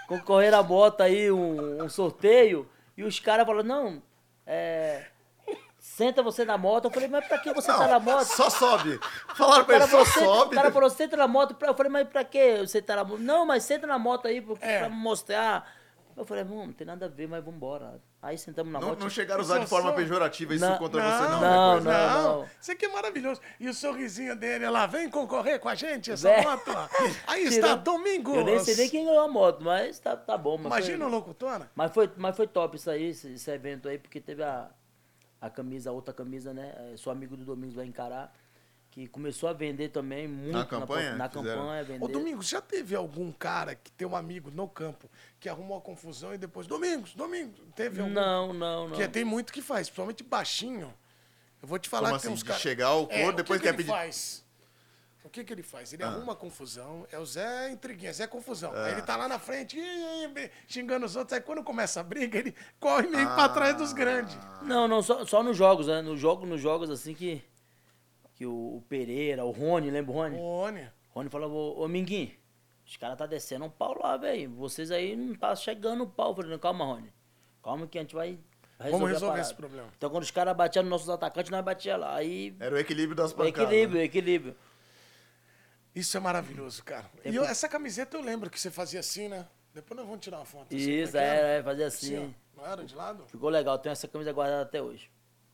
Concorrendo a moto aí, um, um sorteio. E os caras falaram, não, é, senta você na moto. Eu falei, mas pra que você tá na moto? Só sobe. Falaram O pra ele, só sobe. o cara falou, senta na moto. Eu falei, mas pra que você tá na moto? Não, mas senta na moto aí, porque, É. pra mostrar. Eu falei, não, não tem nada a ver, mas vambora. Aí sentamos na Não, moto. não chegaram a usar de forma pejorativa isso Não, contra você, Não, não. não, depois. não. não. Isso aqui é maravilhoso. E o sorrisinho dele lá, vem concorrer com a gente, essa Vé. moto. [laughs] Aí está, Tirou- Domingos. Eu nem sei nem quem ganhou a moto, mas tá, tá bom. Mas Imagina o foi, locutora. mas foi, mas foi top isso aí, esse, esse evento aí, porque teve a, a camisa, a outra camisa, né? eh, Sou amigo do Domingos vai encarar. Que começou a vender também muito Na campanha? Na, Fizeram? campanha, vender. Ô, Domingos, já teve algum cara que tem um amigo no campo que arrumou a confusão e depois, Domingos, Domingos, teve algum? Não, não, não. Porque tem muito que faz, principalmente baixinho. Eu vou te falar Como que tem assim? uns De caras... chegar ao É, cor, o depois que, que quer pedir. faz? O que que ele faz? Ah. Ele arruma a confusão, é o Zé Intriguinha, Zé Confusão. Aí ele tá lá na frente, xingando os outros, aí quando começa a briga, ele corre meio pra trás dos grandes. Não, não, só, só nos jogos, né? Nos jogos, nos jogos assim que. Que o, o Pereira, o Rony, lembra o Rony? Rony. Rony falou, ô, ô Minguinho, os caras tá descendo um pau lá, velho. Vocês aí não tá chegando o pau. Eu falei, não, calma, Rony. Calma que a gente vai resolver, Vamos resolver parada." esse problema. Então quando os caras batiam nos nossos atacantes, nós batia lá. Aí. Era o equilíbrio das o pancadas. equilíbrio, né? equilíbrio. Isso é maravilhoso, cara. E Tempo- eu- essa camiseta eu lembro que você fazia assim, né? Depois nós vamos tirar uma foto. assim, Isso, é é, é, fazer Assim, assim. Não era de lado? Ficou legal, tenho essa camisa guardada até hoje.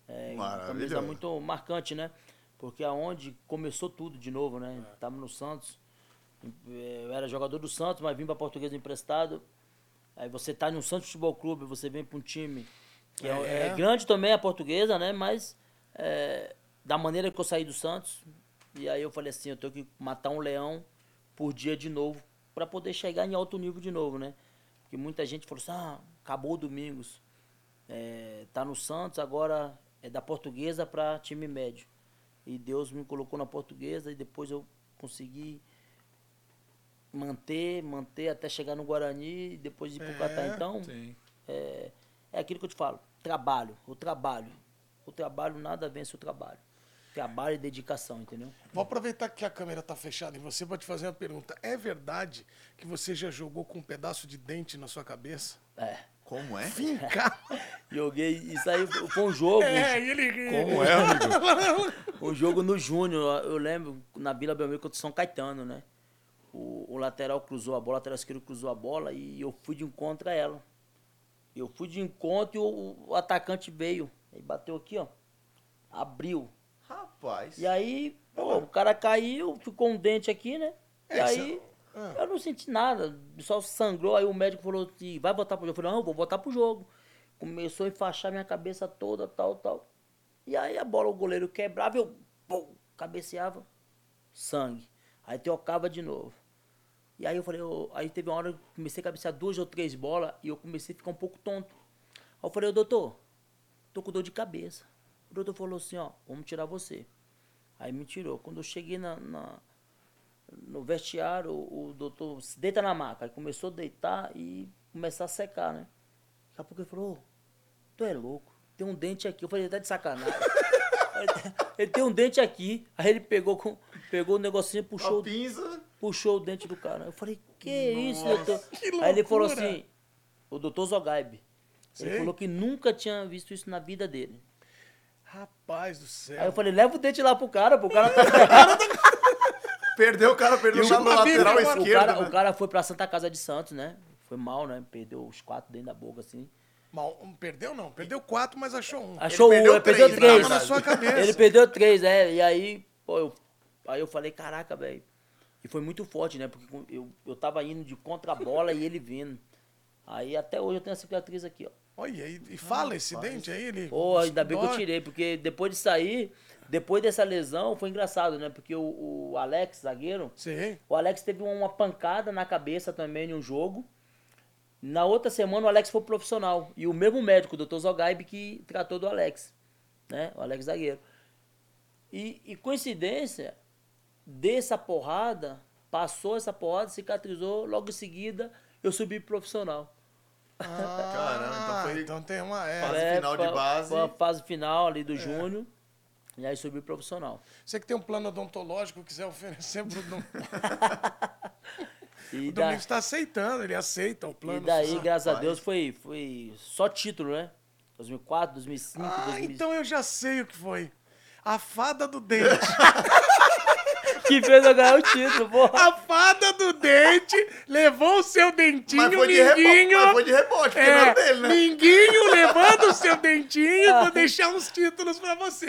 É uma camisa muito marcante, né? Porque aonde começou tudo de novo, né? Tava no Santos. Eu era jogador do Santos, mas vim pra Portuguesa emprestado. Aí você tá no Santos Futebol Clube, você vem pra um time que é, É. é grande também a portuguesa, né? Mas é, da maneira que eu saí do Santos. E aí eu falei assim, eu tenho que matar um leão por dia de novo para poder chegar em alto nível de novo, né? Porque muita gente falou assim, ah, acabou o Domingos. É, tá no Santos, agora é da portuguesa para time médio. E Deus me colocou na portuguesa e depois eu consegui manter, manter até chegar no Guarani e depois ir pro É, Catar. Então, é, é aquilo que eu te falo, trabalho, o trabalho. O trabalho nada vence o trabalho. Trabalho e dedicação, entendeu? Vou aproveitar que a câmera tá fechada em você para te fazer uma pergunta. É verdade que você já jogou com um pedaço de dente na sua cabeça? É. Como é? Fincar? [laughs] Joguei, isso aí foi um jogo. é, e ele ri. Como é, amigo? [laughs] Um jogo no Júnior, eu lembro, na Vila Belmiro contra o São Caetano, né? O, o lateral cruzou a bola, o lateral esquerdo cruzou a bola e eu fui de encontro a ela. Eu fui de encontro e o, o atacante veio. Aí bateu aqui, ó. Abriu. Rapaz. E aí, pô, o cara caiu, ficou um dente aqui, né? E É, aí, cê- ah. eu não senti nada, só sangrou. Aí o médico falou assim, vai voltar pro jogo. Eu falei, não, vou voltar pro jogo. Começou a enfaixar minha cabeça toda, tal, tal. E aí a bola, o goleiro quebrava, eu, pum, cabeceava, sangue. Aí trocava de novo. E aí eu falei, eu- aí teve uma hora que eu comecei a cabecear duas ou três bolas e eu comecei a ficar um pouco tonto. Aí eu falei, ô doutor, tô com dor de cabeça. O doutor falou assim, ó, vamos tirar você. Aí me tirou. Quando eu cheguei na, na- no vestiário, o, o doutor se deita na maca. Aí começou a deitar e começar a secar, né? Daqui a pouco ele falou, ô, tu é louco, tem um dente aqui. Eu falei, tá de sacanagem. [laughs] Ele- ele tem um dente aqui. Aí ele pegou, com, pegou o negocinho, puxou, puxou o dente do cara. Eu falei, que isso, doutor? que Aí ele falou assim, o doutor Zogaib. Ele falou que nunca tinha visto isso na vida dele. Rapaz do céu. Aí eu falei, leva o dente lá pro cara, pro cara tá. [laughs] Perdeu o cara, perdeu lá no lateral agora. o, esquerdo. cara, né? o cara foi pra Santa Casa de Santos, né? Foi mal, né? Perdeu os quatro dentro da boca, assim. Mal- perdeu não, perdeu quatro, mas achou um. Achou perdeu um, ele perdeu três, três. na sua cabeça. Ele perdeu três, é. E aí, pô, eu, aí eu falei, caraca, velho. E foi muito forte, né? Porque eu, eu tava indo de contra a bola e ele vindo. Aí até hoje eu tenho a cicatriz aqui, ó. Olha, e, e fala esse dente aí, ele. Pô, ainda bem que eu tirei, porque depois de sair, depois dessa lesão, foi engraçado, né? Porque o, o Alex, zagueiro, Sim. o Alex teve uma pancada na cabeça também em um jogo. Na outra semana o Alex foi profissional. E o mesmo médico, o Dr. Zogaib, que tratou do Alex. Né? O Alex zagueiro. E, e coincidência, dessa porrada, passou essa porrada, cicatrizou, logo em seguida eu subi pro profissional. Caramba, então foi- Então tem uma. É. Fase final de base. Foi a fase final ali do Júnior. E aí subi pro profissional. Você que tem um plano odontológico, quiser oferecer pro Dom. [laughs] E o Domingos tá aceitando, ele aceita o plano. E daí, graças a Deus, foi, foi só título, né? 2004, 2005, Ah, 2006. então eu já sei o que foi. A fada do dente. [laughs] Que fez eu ganhar o título, porra. A fada do dente levou o seu dentinho, Mas foi de rebote, minguinho. mas foi de rebote, porque não É, era dele, né? Minguinho [laughs] levando o seu dentinho pra deixar uns títulos pra você.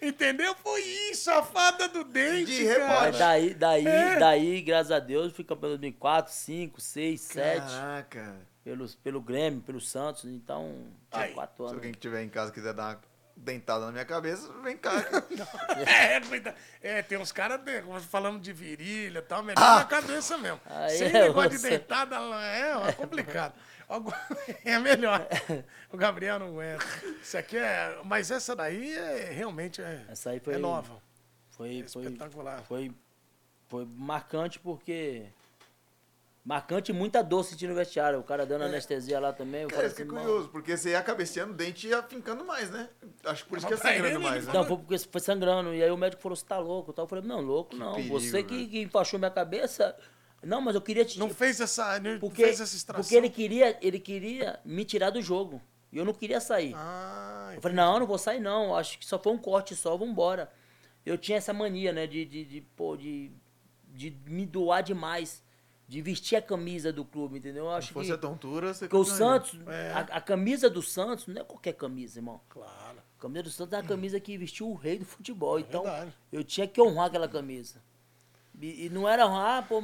Entendeu? Foi isso, a fada do dente, De rebote. Daí, daí, É. daí, graças a Deus, fui campeão em 2004, 5, 6, 7. Caraca. Pelos, pelo Grêmio, pelo Santos. Então, tinha Ai, 4 Se anos. alguém que tiver em casa quiser dar uma dentada na minha cabeça, vem cá. [laughs] É, cuida- é, tem uns caras falando de virilha e tal, melhor Ah. na cabeça mesmo. Aí Sem é negócio de você. deitada, é, é complicado. [laughs] [laughs] É melhor. O Gabriel não aguenta. Isso aqui é. Mas essa daí é realmente é, Essa aí foi- é nova. Foi, É foi, espetacular. foi, foi marcante porque. Marcante e muita dor sentir no vestiário. O cara dando anestesia lá também. Cara, falei eu fiquei assim, "Mano." curioso, porque você ia cabeceando o dente e ia fincando mais, né? Acho que por isso que ia Pra sangrando mais, né? Não, foi porque foi sangrando. E aí o médico falou, você tá louco? tal. Eu falei, não, louco não. perigo, você que, velho. que enfaixou minha cabeça. Não, mas eu queria te. Não fez essa, não porque, fez essa extração. porque ele queria, ele queria me tirar do jogo. E eu não queria sair. Ah, Eu falei, não, não vou sair não, acho que só foi um corte só, vambora. Eu tinha essa mania, né, de, de, de, pô, de, de me doar demais, de vestir a camisa do clube, entendeu? Eu Se acho fosse que, a tontura, você porque o. Santos, É. a, a camisa do Santos não é qualquer camisa, irmão. claro. A camisa do Santos é a camisa que vestiu o rei do futebol, então verdade. eu tinha que honrar aquela camisa. E, e não era honrar, pô,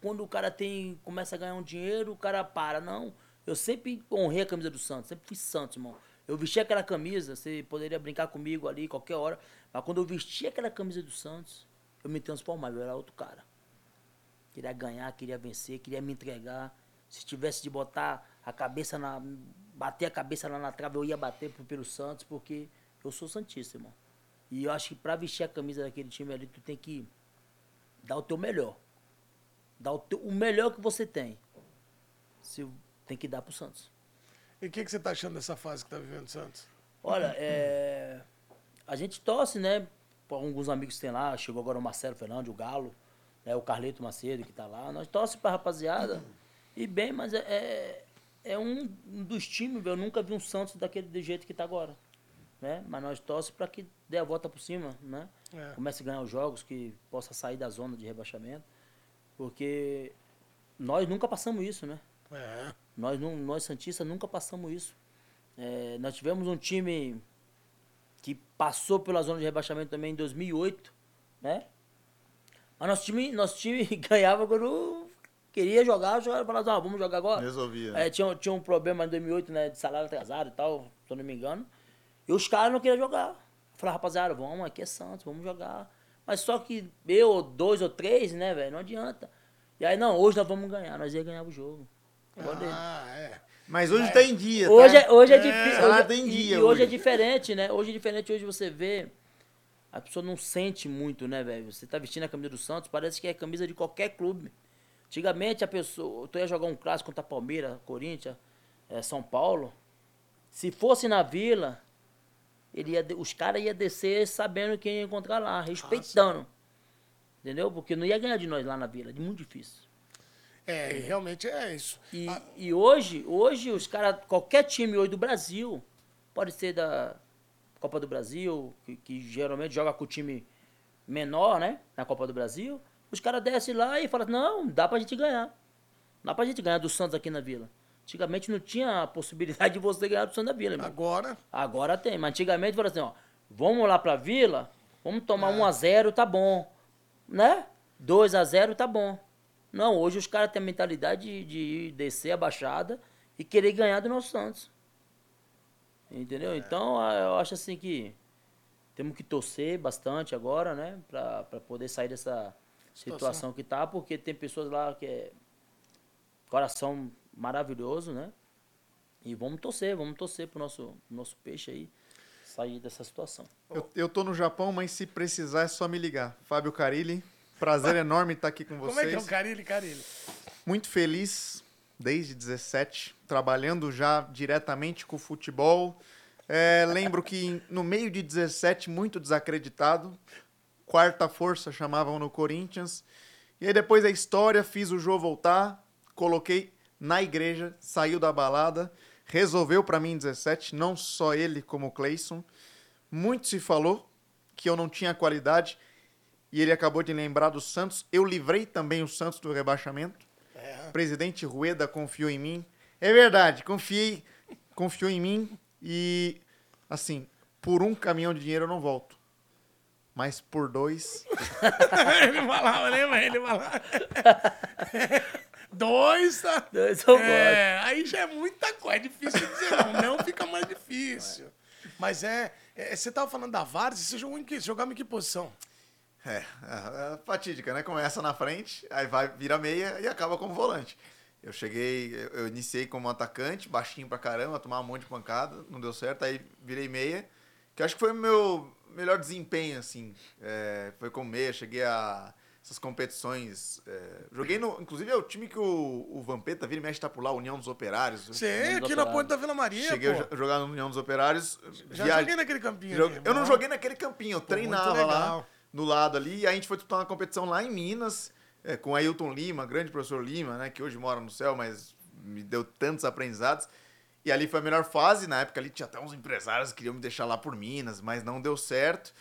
quando o cara tem, começa a ganhar um dinheiro, o cara para, não. Eu sempre honrei a camisa do Santos, sempre fui Santos, irmão. Eu vesti aquela camisa, você poderia brincar comigo ali qualquer hora, mas quando eu vesti aquela camisa do Santos, eu me transformava, eu era outro cara. Queria ganhar, queria vencer, queria me entregar. Se tivesse de botar a cabeça na. bater a cabeça lá na trave, eu ia bater pro- pelo Santos, porque eu sou Santista, irmão. E eu acho que pra vestir a camisa daquele time ali, tu tem que dar o teu melhor. Dar o, teu, o melhor que você tem. Se, tem que dar pro Santos. E o que, que você tá achando dessa fase que tá vivendo o Santos? Olha, é, a gente torce, né? Alguns amigos que tem lá, chegou agora o Marcelo Fernandes, o Galo, né, o Carleto Macedo que tá lá. Nós torce pra rapaziada. E bem, mas é, é, é um dos times, eu nunca vi um Santos daquele do jeito que tá agora. Né? Mas nós torce para que dê a volta por cima, né? É. Comece a ganhar os jogos, que possa sair da zona de rebaixamento. Porque nós nunca passamos isso, né? É. Nós, nós Santistas nunca passamos isso. É, nós tivemos um time que passou pela zona de rebaixamento também em 2008, né? Mas nosso time, nosso time [laughs] ganhava quando queria jogar, jogava e falava, ah, vamos jogar agora. Resolvia. É, tinha, tinha um problema em 2008, né, de salário atrasado e tal, se eu não me engano. E os caras não queriam jogar. Eu rapaziada, vamos, aqui é Santos, vamos jogar. Mas só que eu, dois ou três, né, velho, não adianta. E aí, não, hoje nós vamos ganhar, nós ia ganhar o jogo. Ah, é. Mas hoje tá em dia, Hoje tá? é, hoje é, É, difícil. Hoje, tem e- dia e hoje é hoje. diferente, né? Hoje é diferente, hoje você vê. A pessoa não sente muito, né, velho? Você tá vestindo a camisa do Santos, parece que é camisa de qualquer clube. Antigamente a pessoa. Tu ia jogar um clássico contra Palmeiras, Corinthians, eh, São Paulo. Se fosse na vila, ele ia, os caras iam descer sabendo quem ia encontrar lá, respeitando. Entendeu? Porque não ia ganhar de nós lá na vila, é muito difícil. É, realmente é isso. E, Ah, e hoje, hoje os caras, qualquer time hoje do Brasil, pode ser da Copa do Brasil, que, que geralmente joga com o time menor, né? Na Copa do Brasil, os caras descem lá e falam, não, dá pra gente ganhar. Dá pra gente ganhar do Santos aqui na Vila. Antigamente não tinha a possibilidade de você ganhar do Santos da Vila, irmão. agora, Agora tem, mas antigamente falou assim, ó, vamos lá pra Vila, vamos tomar 1 a 0 tá bom. Né? 2 a 0 tá bom. Não, hoje os caras têm a mentalidade de, de descer a baixada e querer ganhar do nosso Santos. Entendeu? Então, ah, eu acho assim que temos que torcer bastante agora, né? Pra, pra poder sair dessa situação que tá, porque tem pessoas lá que é coração maravilhoso, né? E vamos torcer, vamos torcer pro nosso, nosso peixe aí sair dessa situação. Eu, eu tô no Japão, mas se precisar é só me ligar. Fábio Carilli, prazer [laughs] enorme estar aqui com vocês. como é que é o Carilli, Carilli? Muito feliz desde 17, trabalhando já diretamente com o futebol. É, lembro que no meio de 17, muito desacreditado. Quarta força chamavam no Corinthians. E aí depois da história, fiz o Jô voltar, coloquei na igreja, saiu da balada, resolveu pra mim em 17, não só ele como o Cleison. Muito se falou que eu não tinha qualidade e ele acabou de lembrar do Santos. Eu livrei também o Santos do rebaixamento. O presidente Rueda confiou em mim. É verdade, confiei, confiou em mim e assim, por um caminhão de dinheiro eu não volto. Mas por dois, [laughs] ele falava, lembra? Ele falava. [laughs] Dois, tá? Dois eu É, aí já é muita coisa, é difícil dizer não. Não fica mais difícil. Mas é, é, Você tava falando da Várzea, você jogou em que? Você jogava em que posição? É, é, é fatídica, né? Começa na frente, aí vai, vira meia e acaba como volante. Eu cheguei, eu, iniciei como atacante, baixinho pra caramba, tomar um monte de pancada, não deu certo, aí virei meia, que acho que foi o meu melhor desempenho, assim. É, foi como meia, cheguei a essas competições. é, joguei no. Inclusive é o time que o, o Vampeta vira e mexe tá por lá, União dos Operários. Vamos aqui na ponte da Vila Maria, Cheguei pô. a jo- jogar no União dos Operários. Já viaje- joguei naquele campinho ali, Eu não joguei naquele campinho, eu Pô, treinava lá. No lado ali. E a gente foi disputar uma competição lá em Minas, é, com Ailton Lima, grande professor Lima, né? Que hoje mora no céu, mas me deu tantos aprendizados. E ali foi a melhor fase. Na época ali tinha até uns empresários que queriam me deixar lá por Minas, mas não deu certo.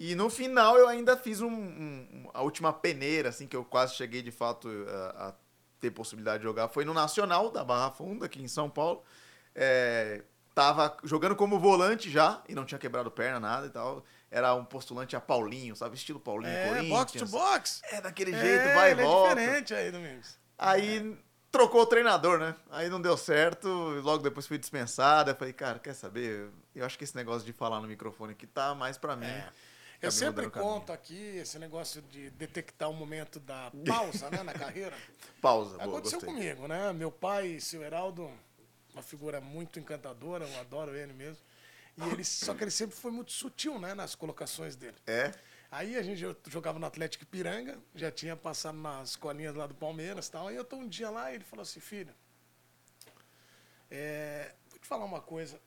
E no final eu ainda fiz um, um- a última peneira, assim, que eu quase cheguei de fato a, a ter possibilidade de jogar. Foi no Nacional da Barra Funda, aqui em São Paulo. É, tava jogando como volante já, e não tinha quebrado perna, nada e tal. Era um postulante a Paulinho, sabe? Estilo Paulinho, É, Corinthians. box to box. É, daquele É, jeito, vai e volta. é diferente aí, Domingos. Aí trocou o treinador, né? Aí não deu certo, logo depois fui dispensado. Eu falei, cara, quer saber? Eu acho que esse negócio de falar no microfone aqui tá mais pra mim. É. Acabei Eu sempre conto aqui esse negócio de detectar o momento da pausa, né, na [laughs] carreira. Pausa, boa, Aconteceu gostei. comigo, né? Meu pai, seu Heraldo, uma figura muito encantadora, eu adoro ele mesmo. E ele, só que ele sempre foi muito sutil, né, nas colocações dele. É? Aí a gente jogava no Atlético Ipiranga, já tinha passado nas escolinhas lá do Palmeiras e tal. Aí eu tô um dia lá e ele falou assim, filho, é, vou te falar uma coisa.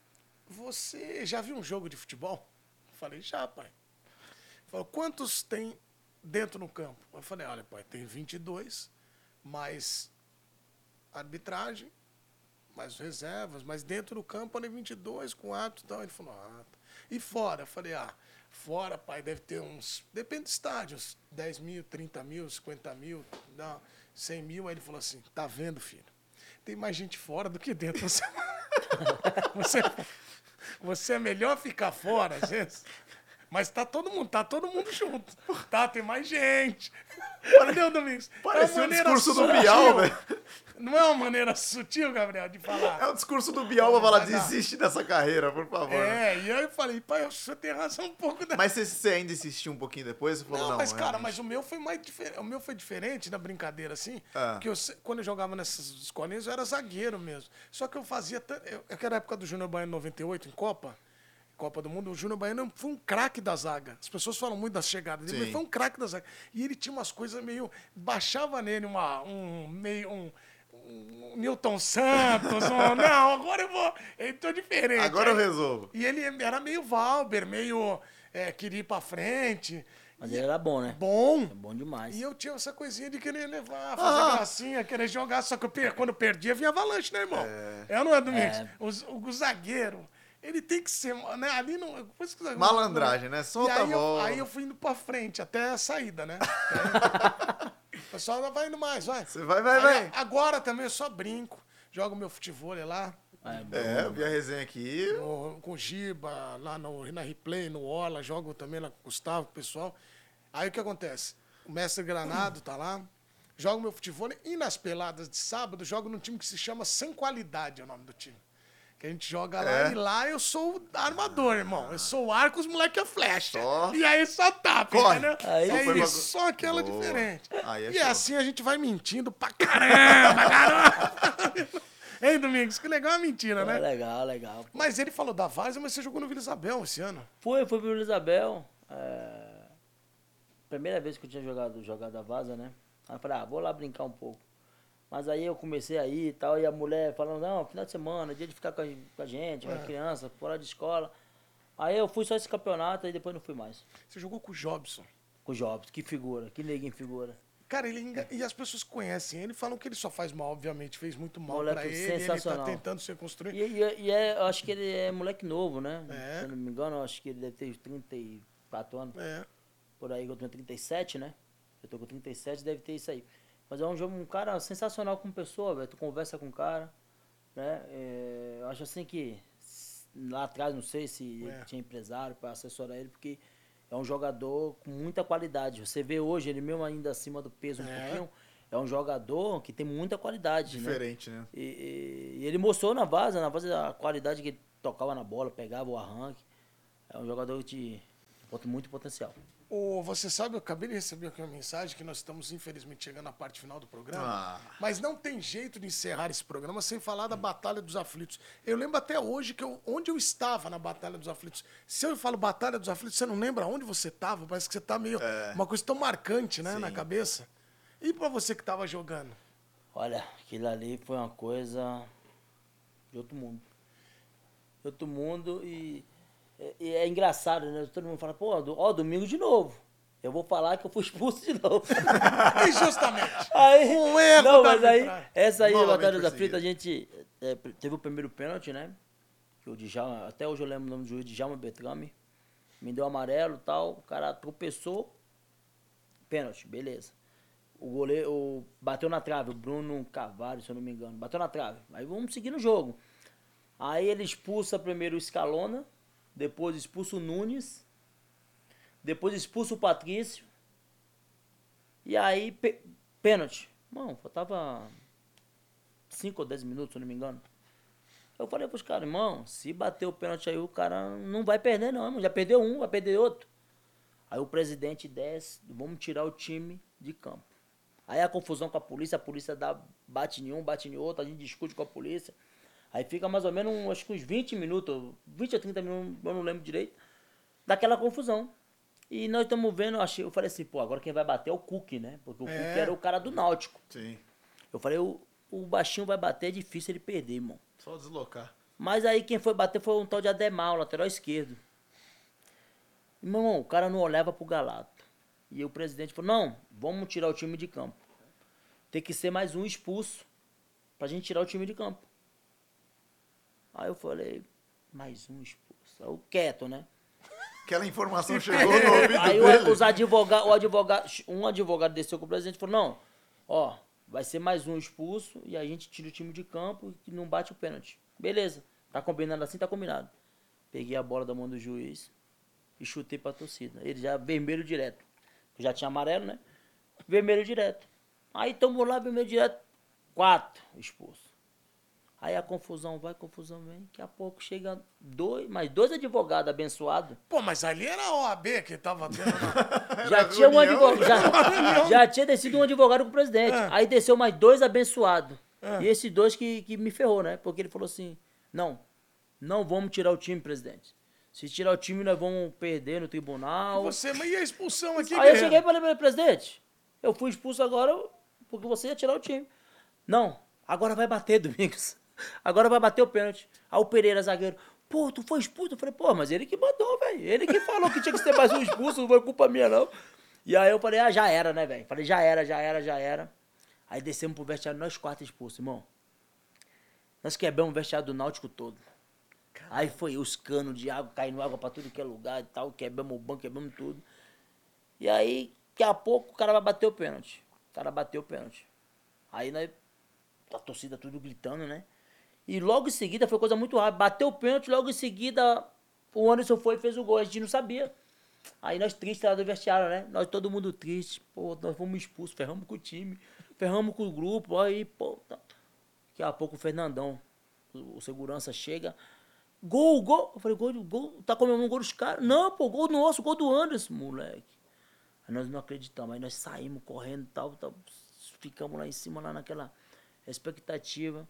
Você já viu um jogo de futebol? Eu falei, já, pai. Ele falou, quantos tem dentro no campo? Eu falei, olha, pai, tem 22, mais arbitragem, mais reservas, mas dentro do campo tem 22 com ato e tal. Ele falou, ah, tá. E fora? Eu falei, ah, fora, pai, deve ter uns, depende do estádio, uns 10 mil, 30 mil, 50 mil, não, 100 mil. Aí ele falou assim, tá vendo, filho? Tem mais gente fora do que dentro. Você, [laughs] você, você é melhor ficar fora, vezes. Mas tá todo mundo, tá todo mundo junto. Tá, tem mais gente. Entendeu, Domingos? Uma o maneira discurso do sutil. Bial, velho. Não é uma maneira sutil, Gabriel, de falar. É o discurso do Bial pra falar, desiste dessa carreira, por favor. né? É, e aí eu falei, pai, o senhor tem razão um pouco da. Mas você, ainda insistiu um pouquinho depois? Você falou, Não, não, mas cara, realmente. mas o meu foi mais diferente. O meu foi diferente na brincadeira, assim. Ah. Porque eu, quando eu jogava nessas escolinhas, eu era zagueiro mesmo. Só que eu fazia. tan- Eu, aquela época do Júnior Baiano 98, em Copa, Copa do Mundo, o Júnior Baiano foi um craque da zaga. As pessoas falam muito das chegadas dele, Sim. mas foi um craque da zaga. E ele tinha umas coisas meio. Baixava nele uma, um meio. Um, um Newton Santos, um, [laughs] não, agora eu vou. Eu tô diferente. Agora eu resolvo. E ele era meio Valber, meio. É, queria ir pra frente. Mas ele era bom, né? Bom. É bom demais. E eu tinha essa coisinha de querer levar, fazer Ah. gracinha, querer jogar. Só que eu, quando eu perdia, vinha avalanche, né, irmão? É, ou não é, Domingos? É. O, o zagueiro, ele tem que ser. Né, ali não. que zagueiro- Malandragem, né? Solta e aí a eu, bola. aí eu fui indo pra frente, até a saída, né? [laughs] o pessoal não vai indo mais, vai. Você vai, vai, Aí, vai. Agora também eu só brinco. Jogo meu futebol lá. É, bom. É, eu vi a resenha aqui. no- com o Giba, lá no, na replay, no Ola, jogo também lá com o Gustavo, com o pessoal. Aí o que acontece? O mestre Granado tá lá, joga o meu futebol e nas peladas de sábado jogo num time que se chama Sem Qualidade, é o nome do time. Que a gente joga lá É? e lá eu sou o armador, irmão. Eu sou o arco, os moleques é flecha. Só. E aí só tapa, Corre. entendeu? Aí é foi uma isso, só aquela Boa. diferente. Aí é e show. assim a gente vai mentindo pra caramba, [laughs] caramba. Hein, Domingos? Que legal a mentira, É né? legal, legal. pô. Mas ele falou da Várzea, mas você jogou no Vila Isabel esse ano. Fui, fui pro Vila Isabel. É... Primeira vez que eu tinha jogado, jogado a vaza, né? Aí eu falei, ah, vou lá brincar um pouco. Mas aí eu comecei a ir e tal, e a mulher falando, não, final de semana, dia de ficar com a, com a gente, com a criança, fora de escola. Aí eu fui só esse campeonato e depois não fui mais. Você jogou com o Jobson. Com o Jobs, que figura, que neguinho figura. Cara, ele enga- e as pessoas conhecem ele falam que ele só faz mal, obviamente, fez muito mal Moleque pra ele, ele tá sensacional. tentando se reconstruir. E, e- e é, eu acho que ele é moleque novo, né? É. Se eu não me engano, eu acho que ele deve ter uns 34 anos. É. Por aí, eu tenho 37, né? Eu tô com 37, deve ter isso aí. Mas é um jogo, um cara sensacional como pessoa, velho. Tu conversa com o cara, né? É, eu acho assim que lá atrás, não sei se É. ele tinha empresário para assessorar ele, porque é um jogador com muita qualidade. Você vê hoje, ele mesmo ainda acima do peso um É. pouquinho, é um jogador que tem muita qualidade, né? Diferente, né? E, e- e ele mostrou na vaza, na vaza a qualidade que ele tocava na bola, pegava o arranque. É um jogador de muito potencial. Ô, você sabe, eu acabei de receber aqui uma mensagem que nós estamos, infelizmente, chegando na parte final do programa. Ah. Mas não tem jeito de encerrar esse programa sem falar da Batalha dos Aflitos. Eu lembro até hoje que eu, onde eu estava na Batalha dos Aflitos. Se eu falo Batalha dos Aflitos, você não lembra onde você estava? Parece que você tá meio. Uma coisa tão marcante, né, na cabeça. E pra você que tava jogando? Olha, aquilo ali foi uma coisa de outro mundo. De outro mundo e, e é engraçado, né? Todo mundo fala, pô, ó, domingo de novo. Eu vou falar que eu fui expulso de novo. [laughs] E justamente. Aí, Um erro não, mas aí, essa aí, Novamente Batalha da. Frita, a gente é, teve o primeiro pênalti, né? Que o Djalma, até hoje eu lembro o nome do juiz, Djalma Betrame. Me deu amarelo e tal, o cara tropeçou, pênalti, beleza. O goleiro o- bateu na trave, o Bruno Carvalho, se eu não me engano, bateu na trave. Aí vamos seguir no jogo. Aí ele expulsa primeiro o Scalona, depois expulsa o Nunes, depois expulsa o Patrício. E aí, pê- pênalti. Mano, faltava 5 ou 10 minutos, se não me engano. Eu falei pros caras, irmão, se bater o pênalti aí, o cara não vai perder, não, irmão. Já perdeu um, vai perder outro. Aí o presidente desce, vamos tirar o time de campo. Aí a confusão com a polícia, a polícia dá, bate em um, bate em outro, a gente discute com a polícia. Aí fica mais ou menos, acho que uns 20 minutos, 20 a 30 minutos, eu não lembro direito, daquela confusão. E nós estamos vendo, eu, achei, eu falei assim, pô, agora quem vai bater é o Cook, né? Porque o É. Cook era o cara do Náutico. Sim. Eu falei, o, o baixinho vai bater, é difícil ele perder, irmão. Só deslocar. Mas aí quem foi bater foi um tal de Ademar, o lateral esquerdo. Irmão, o cara não olhava pro Galato. E o presidente falou, não, vamos tirar o time de campo. Tem que ser mais um expulso pra gente tirar o time de campo. Aí eu falei, mais um expulso. Aí eu quieto, né? Aquela informação [laughs] chegou no ouvido Aí dele. o, os o advogado, um advogado desceu com o presidente e falou, não, ó, vai ser mais um expulso e a gente tira o time de campo e não bate o pênalti. Beleza, tá combinado assim, tá combinado. Peguei a bola da mão do juiz e chutei pra torcida. Ele já vermelho direto. Já tinha amarelo, né? Vermelho direto. Aí tomou lá, vermelho direto, quatro expulsos. Aí a confusão vai, confusão vem. Daqui a pouco chega dois, mais dois advogados abençoados. Pô, mas ali era a OAB que tava tendo. na- [laughs] Já tinha um advogado. Já, [laughs] já tinha descido um advogado com o presidente. É. Aí desceu mais dois abençoados. E esses dois que, que me ferrou, né? Porque ele falou assim: não, não vamos tirar o time, presidente. Se tirar o time, nós vamos perder no tribunal. Você, mas e a expulsão aqui? Aí eu cheguei e falei pra ele, presidente, eu fui expulso agora porque você ia tirar o time. Não, agora vai bater, [laughs] Domingos. Agora vai bater o pênalti. Aí o Pereira, zagueiro, pô, tu foi expulso? Eu falei, pô, mas ele que mandou, velho. Ele que falou que tinha que ser mais um expulso, não foi culpa minha, não. E aí eu falei, ah, já era, né, velho? Falei, já era, já era, já era. Aí descemos pro vestiário, nós quatro expulsos, irmão. Nós quebramos o vestiário do Náutico todo. Aí foi os canos de água, caindo água pra tudo que é lugar e tal, quebramos o banco, quebramos tudo. E aí, daqui a pouco, o cara vai bater o pênalti. O cara bateu o pênalti. Aí nós, a torcida tudo gritando, né? E logo em seguida foi coisa muito rápida. Bateu o pênalti, logo em seguida o Anderson foi e fez o gol. A gente não sabia. Aí nós tristes lá do vestiário, né? Nós todo mundo triste. Pô, nós fomos expulsos, ferramos com o time, ferramos com o grupo. Aí, pô, tá. Daqui a pouco o Fernandão, o, segurança, chega. Gol, gol. Eu falei, gol, gol. Tá comemorando gol dos caras? Não, pô, gol nosso, gol do Anderson, moleque. Aí nós não acreditamos. Aí nós saímos correndo e tal, tal. Ficamos lá em cima, lá naquela expectativa.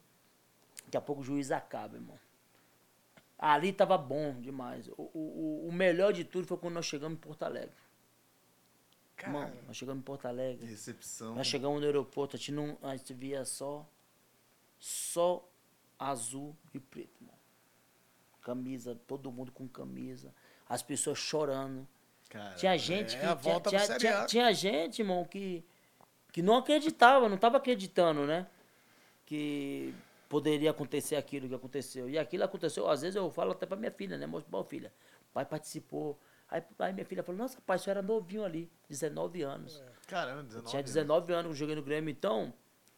Daqui a pouco o juiz acaba, irmão. Ali tava bom demais. O, o, o melhor de tudo foi quando nós chegamos em Porto Alegre. Irmão, nós chegamos em Porto Alegre. Recepção. Nós chegamos no aeroporto, a gente, não, a gente via só, só azul e preto, irmão. Camisa, todo mundo com camisa. As pessoas chorando. Cara, Tinha gente é que. a tinha, volta tinha, tinha- tinha gente, irmão, que, que não acreditava, não estava acreditando, né? Que poderia acontecer aquilo que aconteceu. E aquilo aconteceu, às vezes eu falo até para minha filha, né? Mostro, bom, filha, o pai participou. Aí, aí minha filha falou, nossa, pai, você era novinho ali, 19 anos. Caramba, Eu 19 tinha anos. 19 anos que eu joguei no Grêmio, então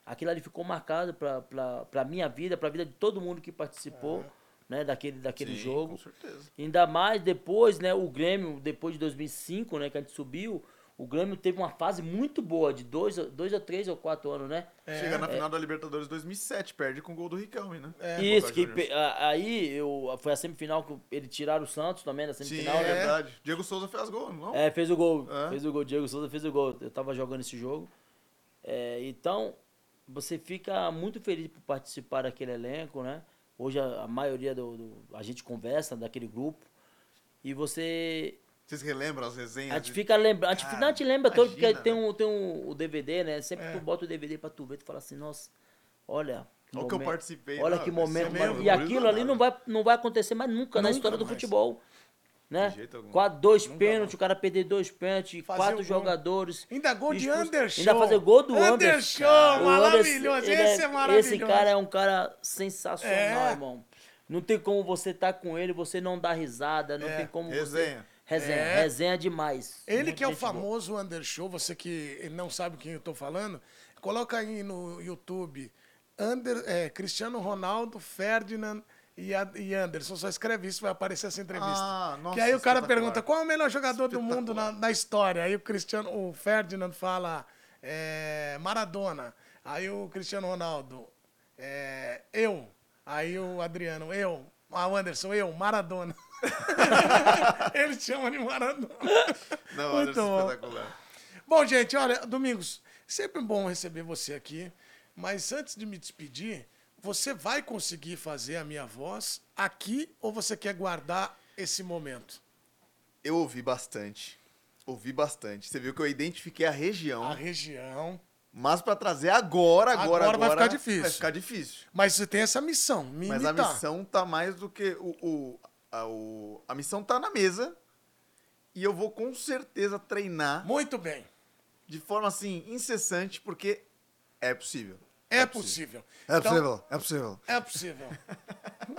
aquilo ali ficou marcado pra, pra, pra minha vida, pra vida de todo mundo que participou, né, daquele, daquele Sim, jogo. Com certeza. Ainda mais depois, né, o Grêmio, depois de 2005, né, que a gente subiu, o Grêmio teve uma fase muito boa, de dois, dois a três ou quatro anos, né? Chega na final da Libertadores 2007, perde com o gol do Riquelme, né? Isso, Boca que aí eu, foi a semifinal que ele tiraram o Santos também na Sim, semifinal, é né? verdade. Diego Souza fez gol, não? É, fez o gol. É. Fez o gol. Diego Souza fez o gol. Eu tava jogando esse jogo. É, então, você fica muito feliz por participar daquele elenco, né? Hoje a, a maioria do, do- A gente conversa daquele grupo. E você. Vocês relembram as resenhas? A gente fica lembrando. A gente, Cara, não, a gente lembra todo, porque tem, um, tem um, o DVD, né? Sempre É. tu bota o DVD pra tu ver, tu fala assim, nossa, olha. Olha o que eu participei. Olha Não, que momento. mesmo. E aquilo ali não vai, não vai acontecer mais nunca, na Nunca história do mais. futebol. Né? De jeito algum. Quatro, dois pênaltis, o cara perder dois pênaltis, quatro jogadores. Ainda gol de. Anderson. Ainda fazer gol do Anderson. Anderson, maravilhoso. Esse é maravilhoso. Esse cara é um cara sensacional, É. irmão. Não tem como você estar com ele, você não dar risada, não É. tem como Resenha. você... Resenha. É. Resenha demais. Ele Muito que é o gente boa. famoso Undershow, você que não sabe quem eu tô falando, coloca aí no YouTube Ander, é, Cristiano Ronaldo, Ferdinand e, a- e Anderson. Só escreve isso, vai aparecer essa entrevista. Ah, nossa, que aí o cara pergunta qual é o melhor jogador do mundo na, na história. Aí o Cristiano, o Ferdinand fala é, Maradona. Aí o Cristiano Ronaldo, é, eu. Aí o Adriano, eu. Ah, o Anderson, eu, Maradona. [laughs] Ele chama de Maradona. Não, Muito Anderson bom. espetacular. Bom, gente, olha, Domingos, sempre bom receber você aqui, mas antes de me despedir, você vai conseguir fazer a minha voz aqui ou você quer guardar esse momento? Eu ouvi bastante. Ouvi bastante. Você viu que eu identifiquei a região. A região. Mas pra trazer agora, agora, Agora vai agora, ficar difícil. Vai ficar difícil. Mas você tem essa missão, me Mas a imitar. missão tá mais do que o, o, a, o- a missão tá na mesa. E eu vou com certeza treinar Muito bem. de forma assim incessante porque é possível. É, possível. É Então, possível, é possível. É possível. [laughs]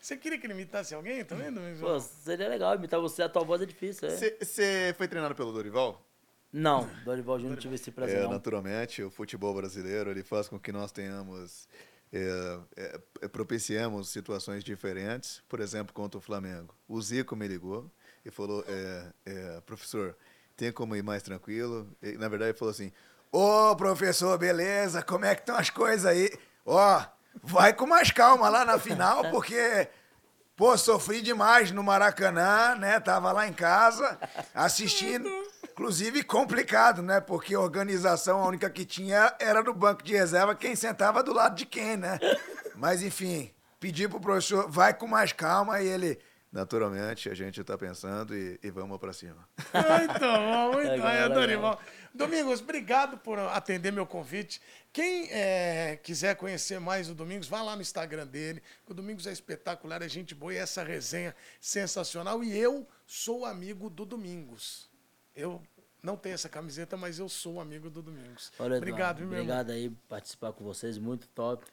você queria que ele imitasse alguém também, Domingos? Pô, seria legal imitar você, a tua voz é difícil, é? Você foi treinado pelo Dorival? Não, Dorival Júnior não tive esse prazer, É, não. naturalmente, o futebol brasileiro ele faz com que nós tenhamos, é, é, é, propiciemos situações diferentes. Por exemplo, contra o Flamengo. O Zico me ligou e falou: é, é, professor, tem como ir mais tranquilo? E, na verdade, ele falou assim: Ô, professor, beleza? Como é que estão as coisas aí? Ó, vai com mais calma lá na final, [laughs] porque, pô, sofri demais no Maracanã, né? Tava lá em casa assistindo. Inclusive, complicado, né? Porque a organização, a única que tinha era do banco de reserva, quem sentava do lado de quem, né? Mas, enfim, pedi pro professor, vai com mais calma, e ele... naturalmente, a gente está pensando e, e vamos para cima. Muito bom, muito Legal, bom. É. Dorival. Domingos, obrigado por atender meu convite. Quem é, quiser conhecer mais o Domingos, vá lá no Instagram dele. O Domingos é espetacular, é gente boa e essa resenha sensacional. E eu sou amigo do Domingos. Eu não tenho essa camiseta, mas eu sou amigo do Domingos. Olha, obrigado, Eduardo, meu irmão? Obrigado aí por participar com vocês, muito top.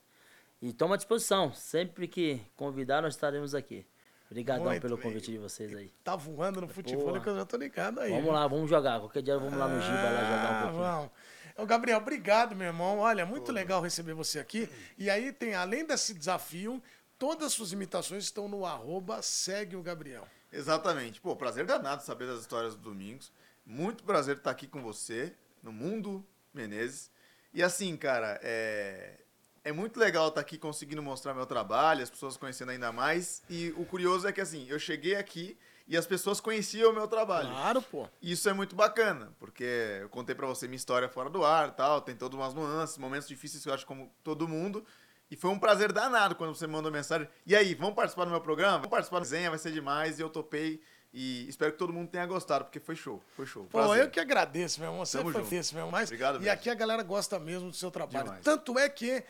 E toma à disposição, sempre que convidar, nós estaremos aqui. Obrigadão Muito pelo bem. convite de vocês aí. Tá voando no futebol que eu já tô ligado aí. Vamos lá, vamos jogar. Qualquer dia vamos lá no Giba lá jogar um Ah, pouquinho. vamos. Ô, Gabriel, obrigado, meu irmão. Olha, muito legal receber você aqui. E aí tem, além desse desafio, todas as suas imitações estão no arroba segue o Gabriel. Exatamente. Pô, prazer danado saber das histórias do Domingos. Muito prazer estar aqui com você, no Mundo Menezes. E assim, cara, é, é muito legal estar aqui conseguindo mostrar meu trabalho, as pessoas conhecendo ainda mais. E o curioso é que, assim, eu cheguei aqui e as pessoas conheciam o meu trabalho. Claro, pô. Isso é muito bacana, porque eu contei pra você minha história fora do ar tal, tem todas umas nuances, momentos difíceis que eu acho como todo mundo. E foi um prazer danado quando você me mandou mensagem. E aí, vamos participar do meu programa? Vamos participar da resenha, vai ser demais. E eu topei. E espero que todo mundo tenha gostado, porque foi show. Foi show. Pô, Prazer. eu que agradeço, meu irmão. Você Tamo foi junto. desse, meu irmão. Mas, Obrigado E mesmo. aqui a galera gosta mesmo do seu trabalho. Demais. Tanto é que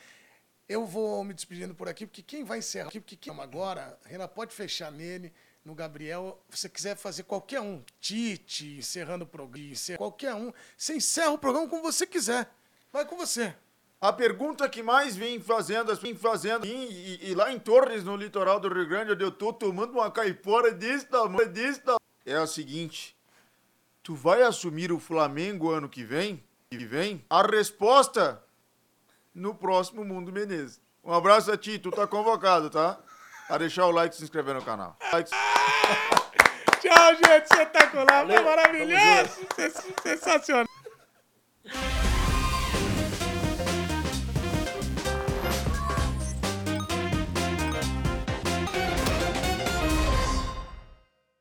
eu vou me despedindo por aqui, porque quem vai encerrar aqui, porque quem agora, Renan, pode fechar nele. no Gabriel, você quiser fazer qualquer um, Tite, encerrando o programa, qualquer um, você encerra o programa como você quiser. Vai com você. A pergunta que mais vem fazendo, vem fazendo, e, e- e lá em Torres, no litoral do Rio Grande, onde eu tô tomando uma caipora desse tamanho, desse tamanho, é a seguinte: tu vai assumir o Flamengo ano que vem? Que vem? A resposta no próximo Mundo Menezes. Um abraço a ti, tu tá convocado, tá? A deixar o like e se inscrever no canal. Like, [laughs] Tchau, gente. Espetacular. Foi Valeu, maravilhoso. Sensacional.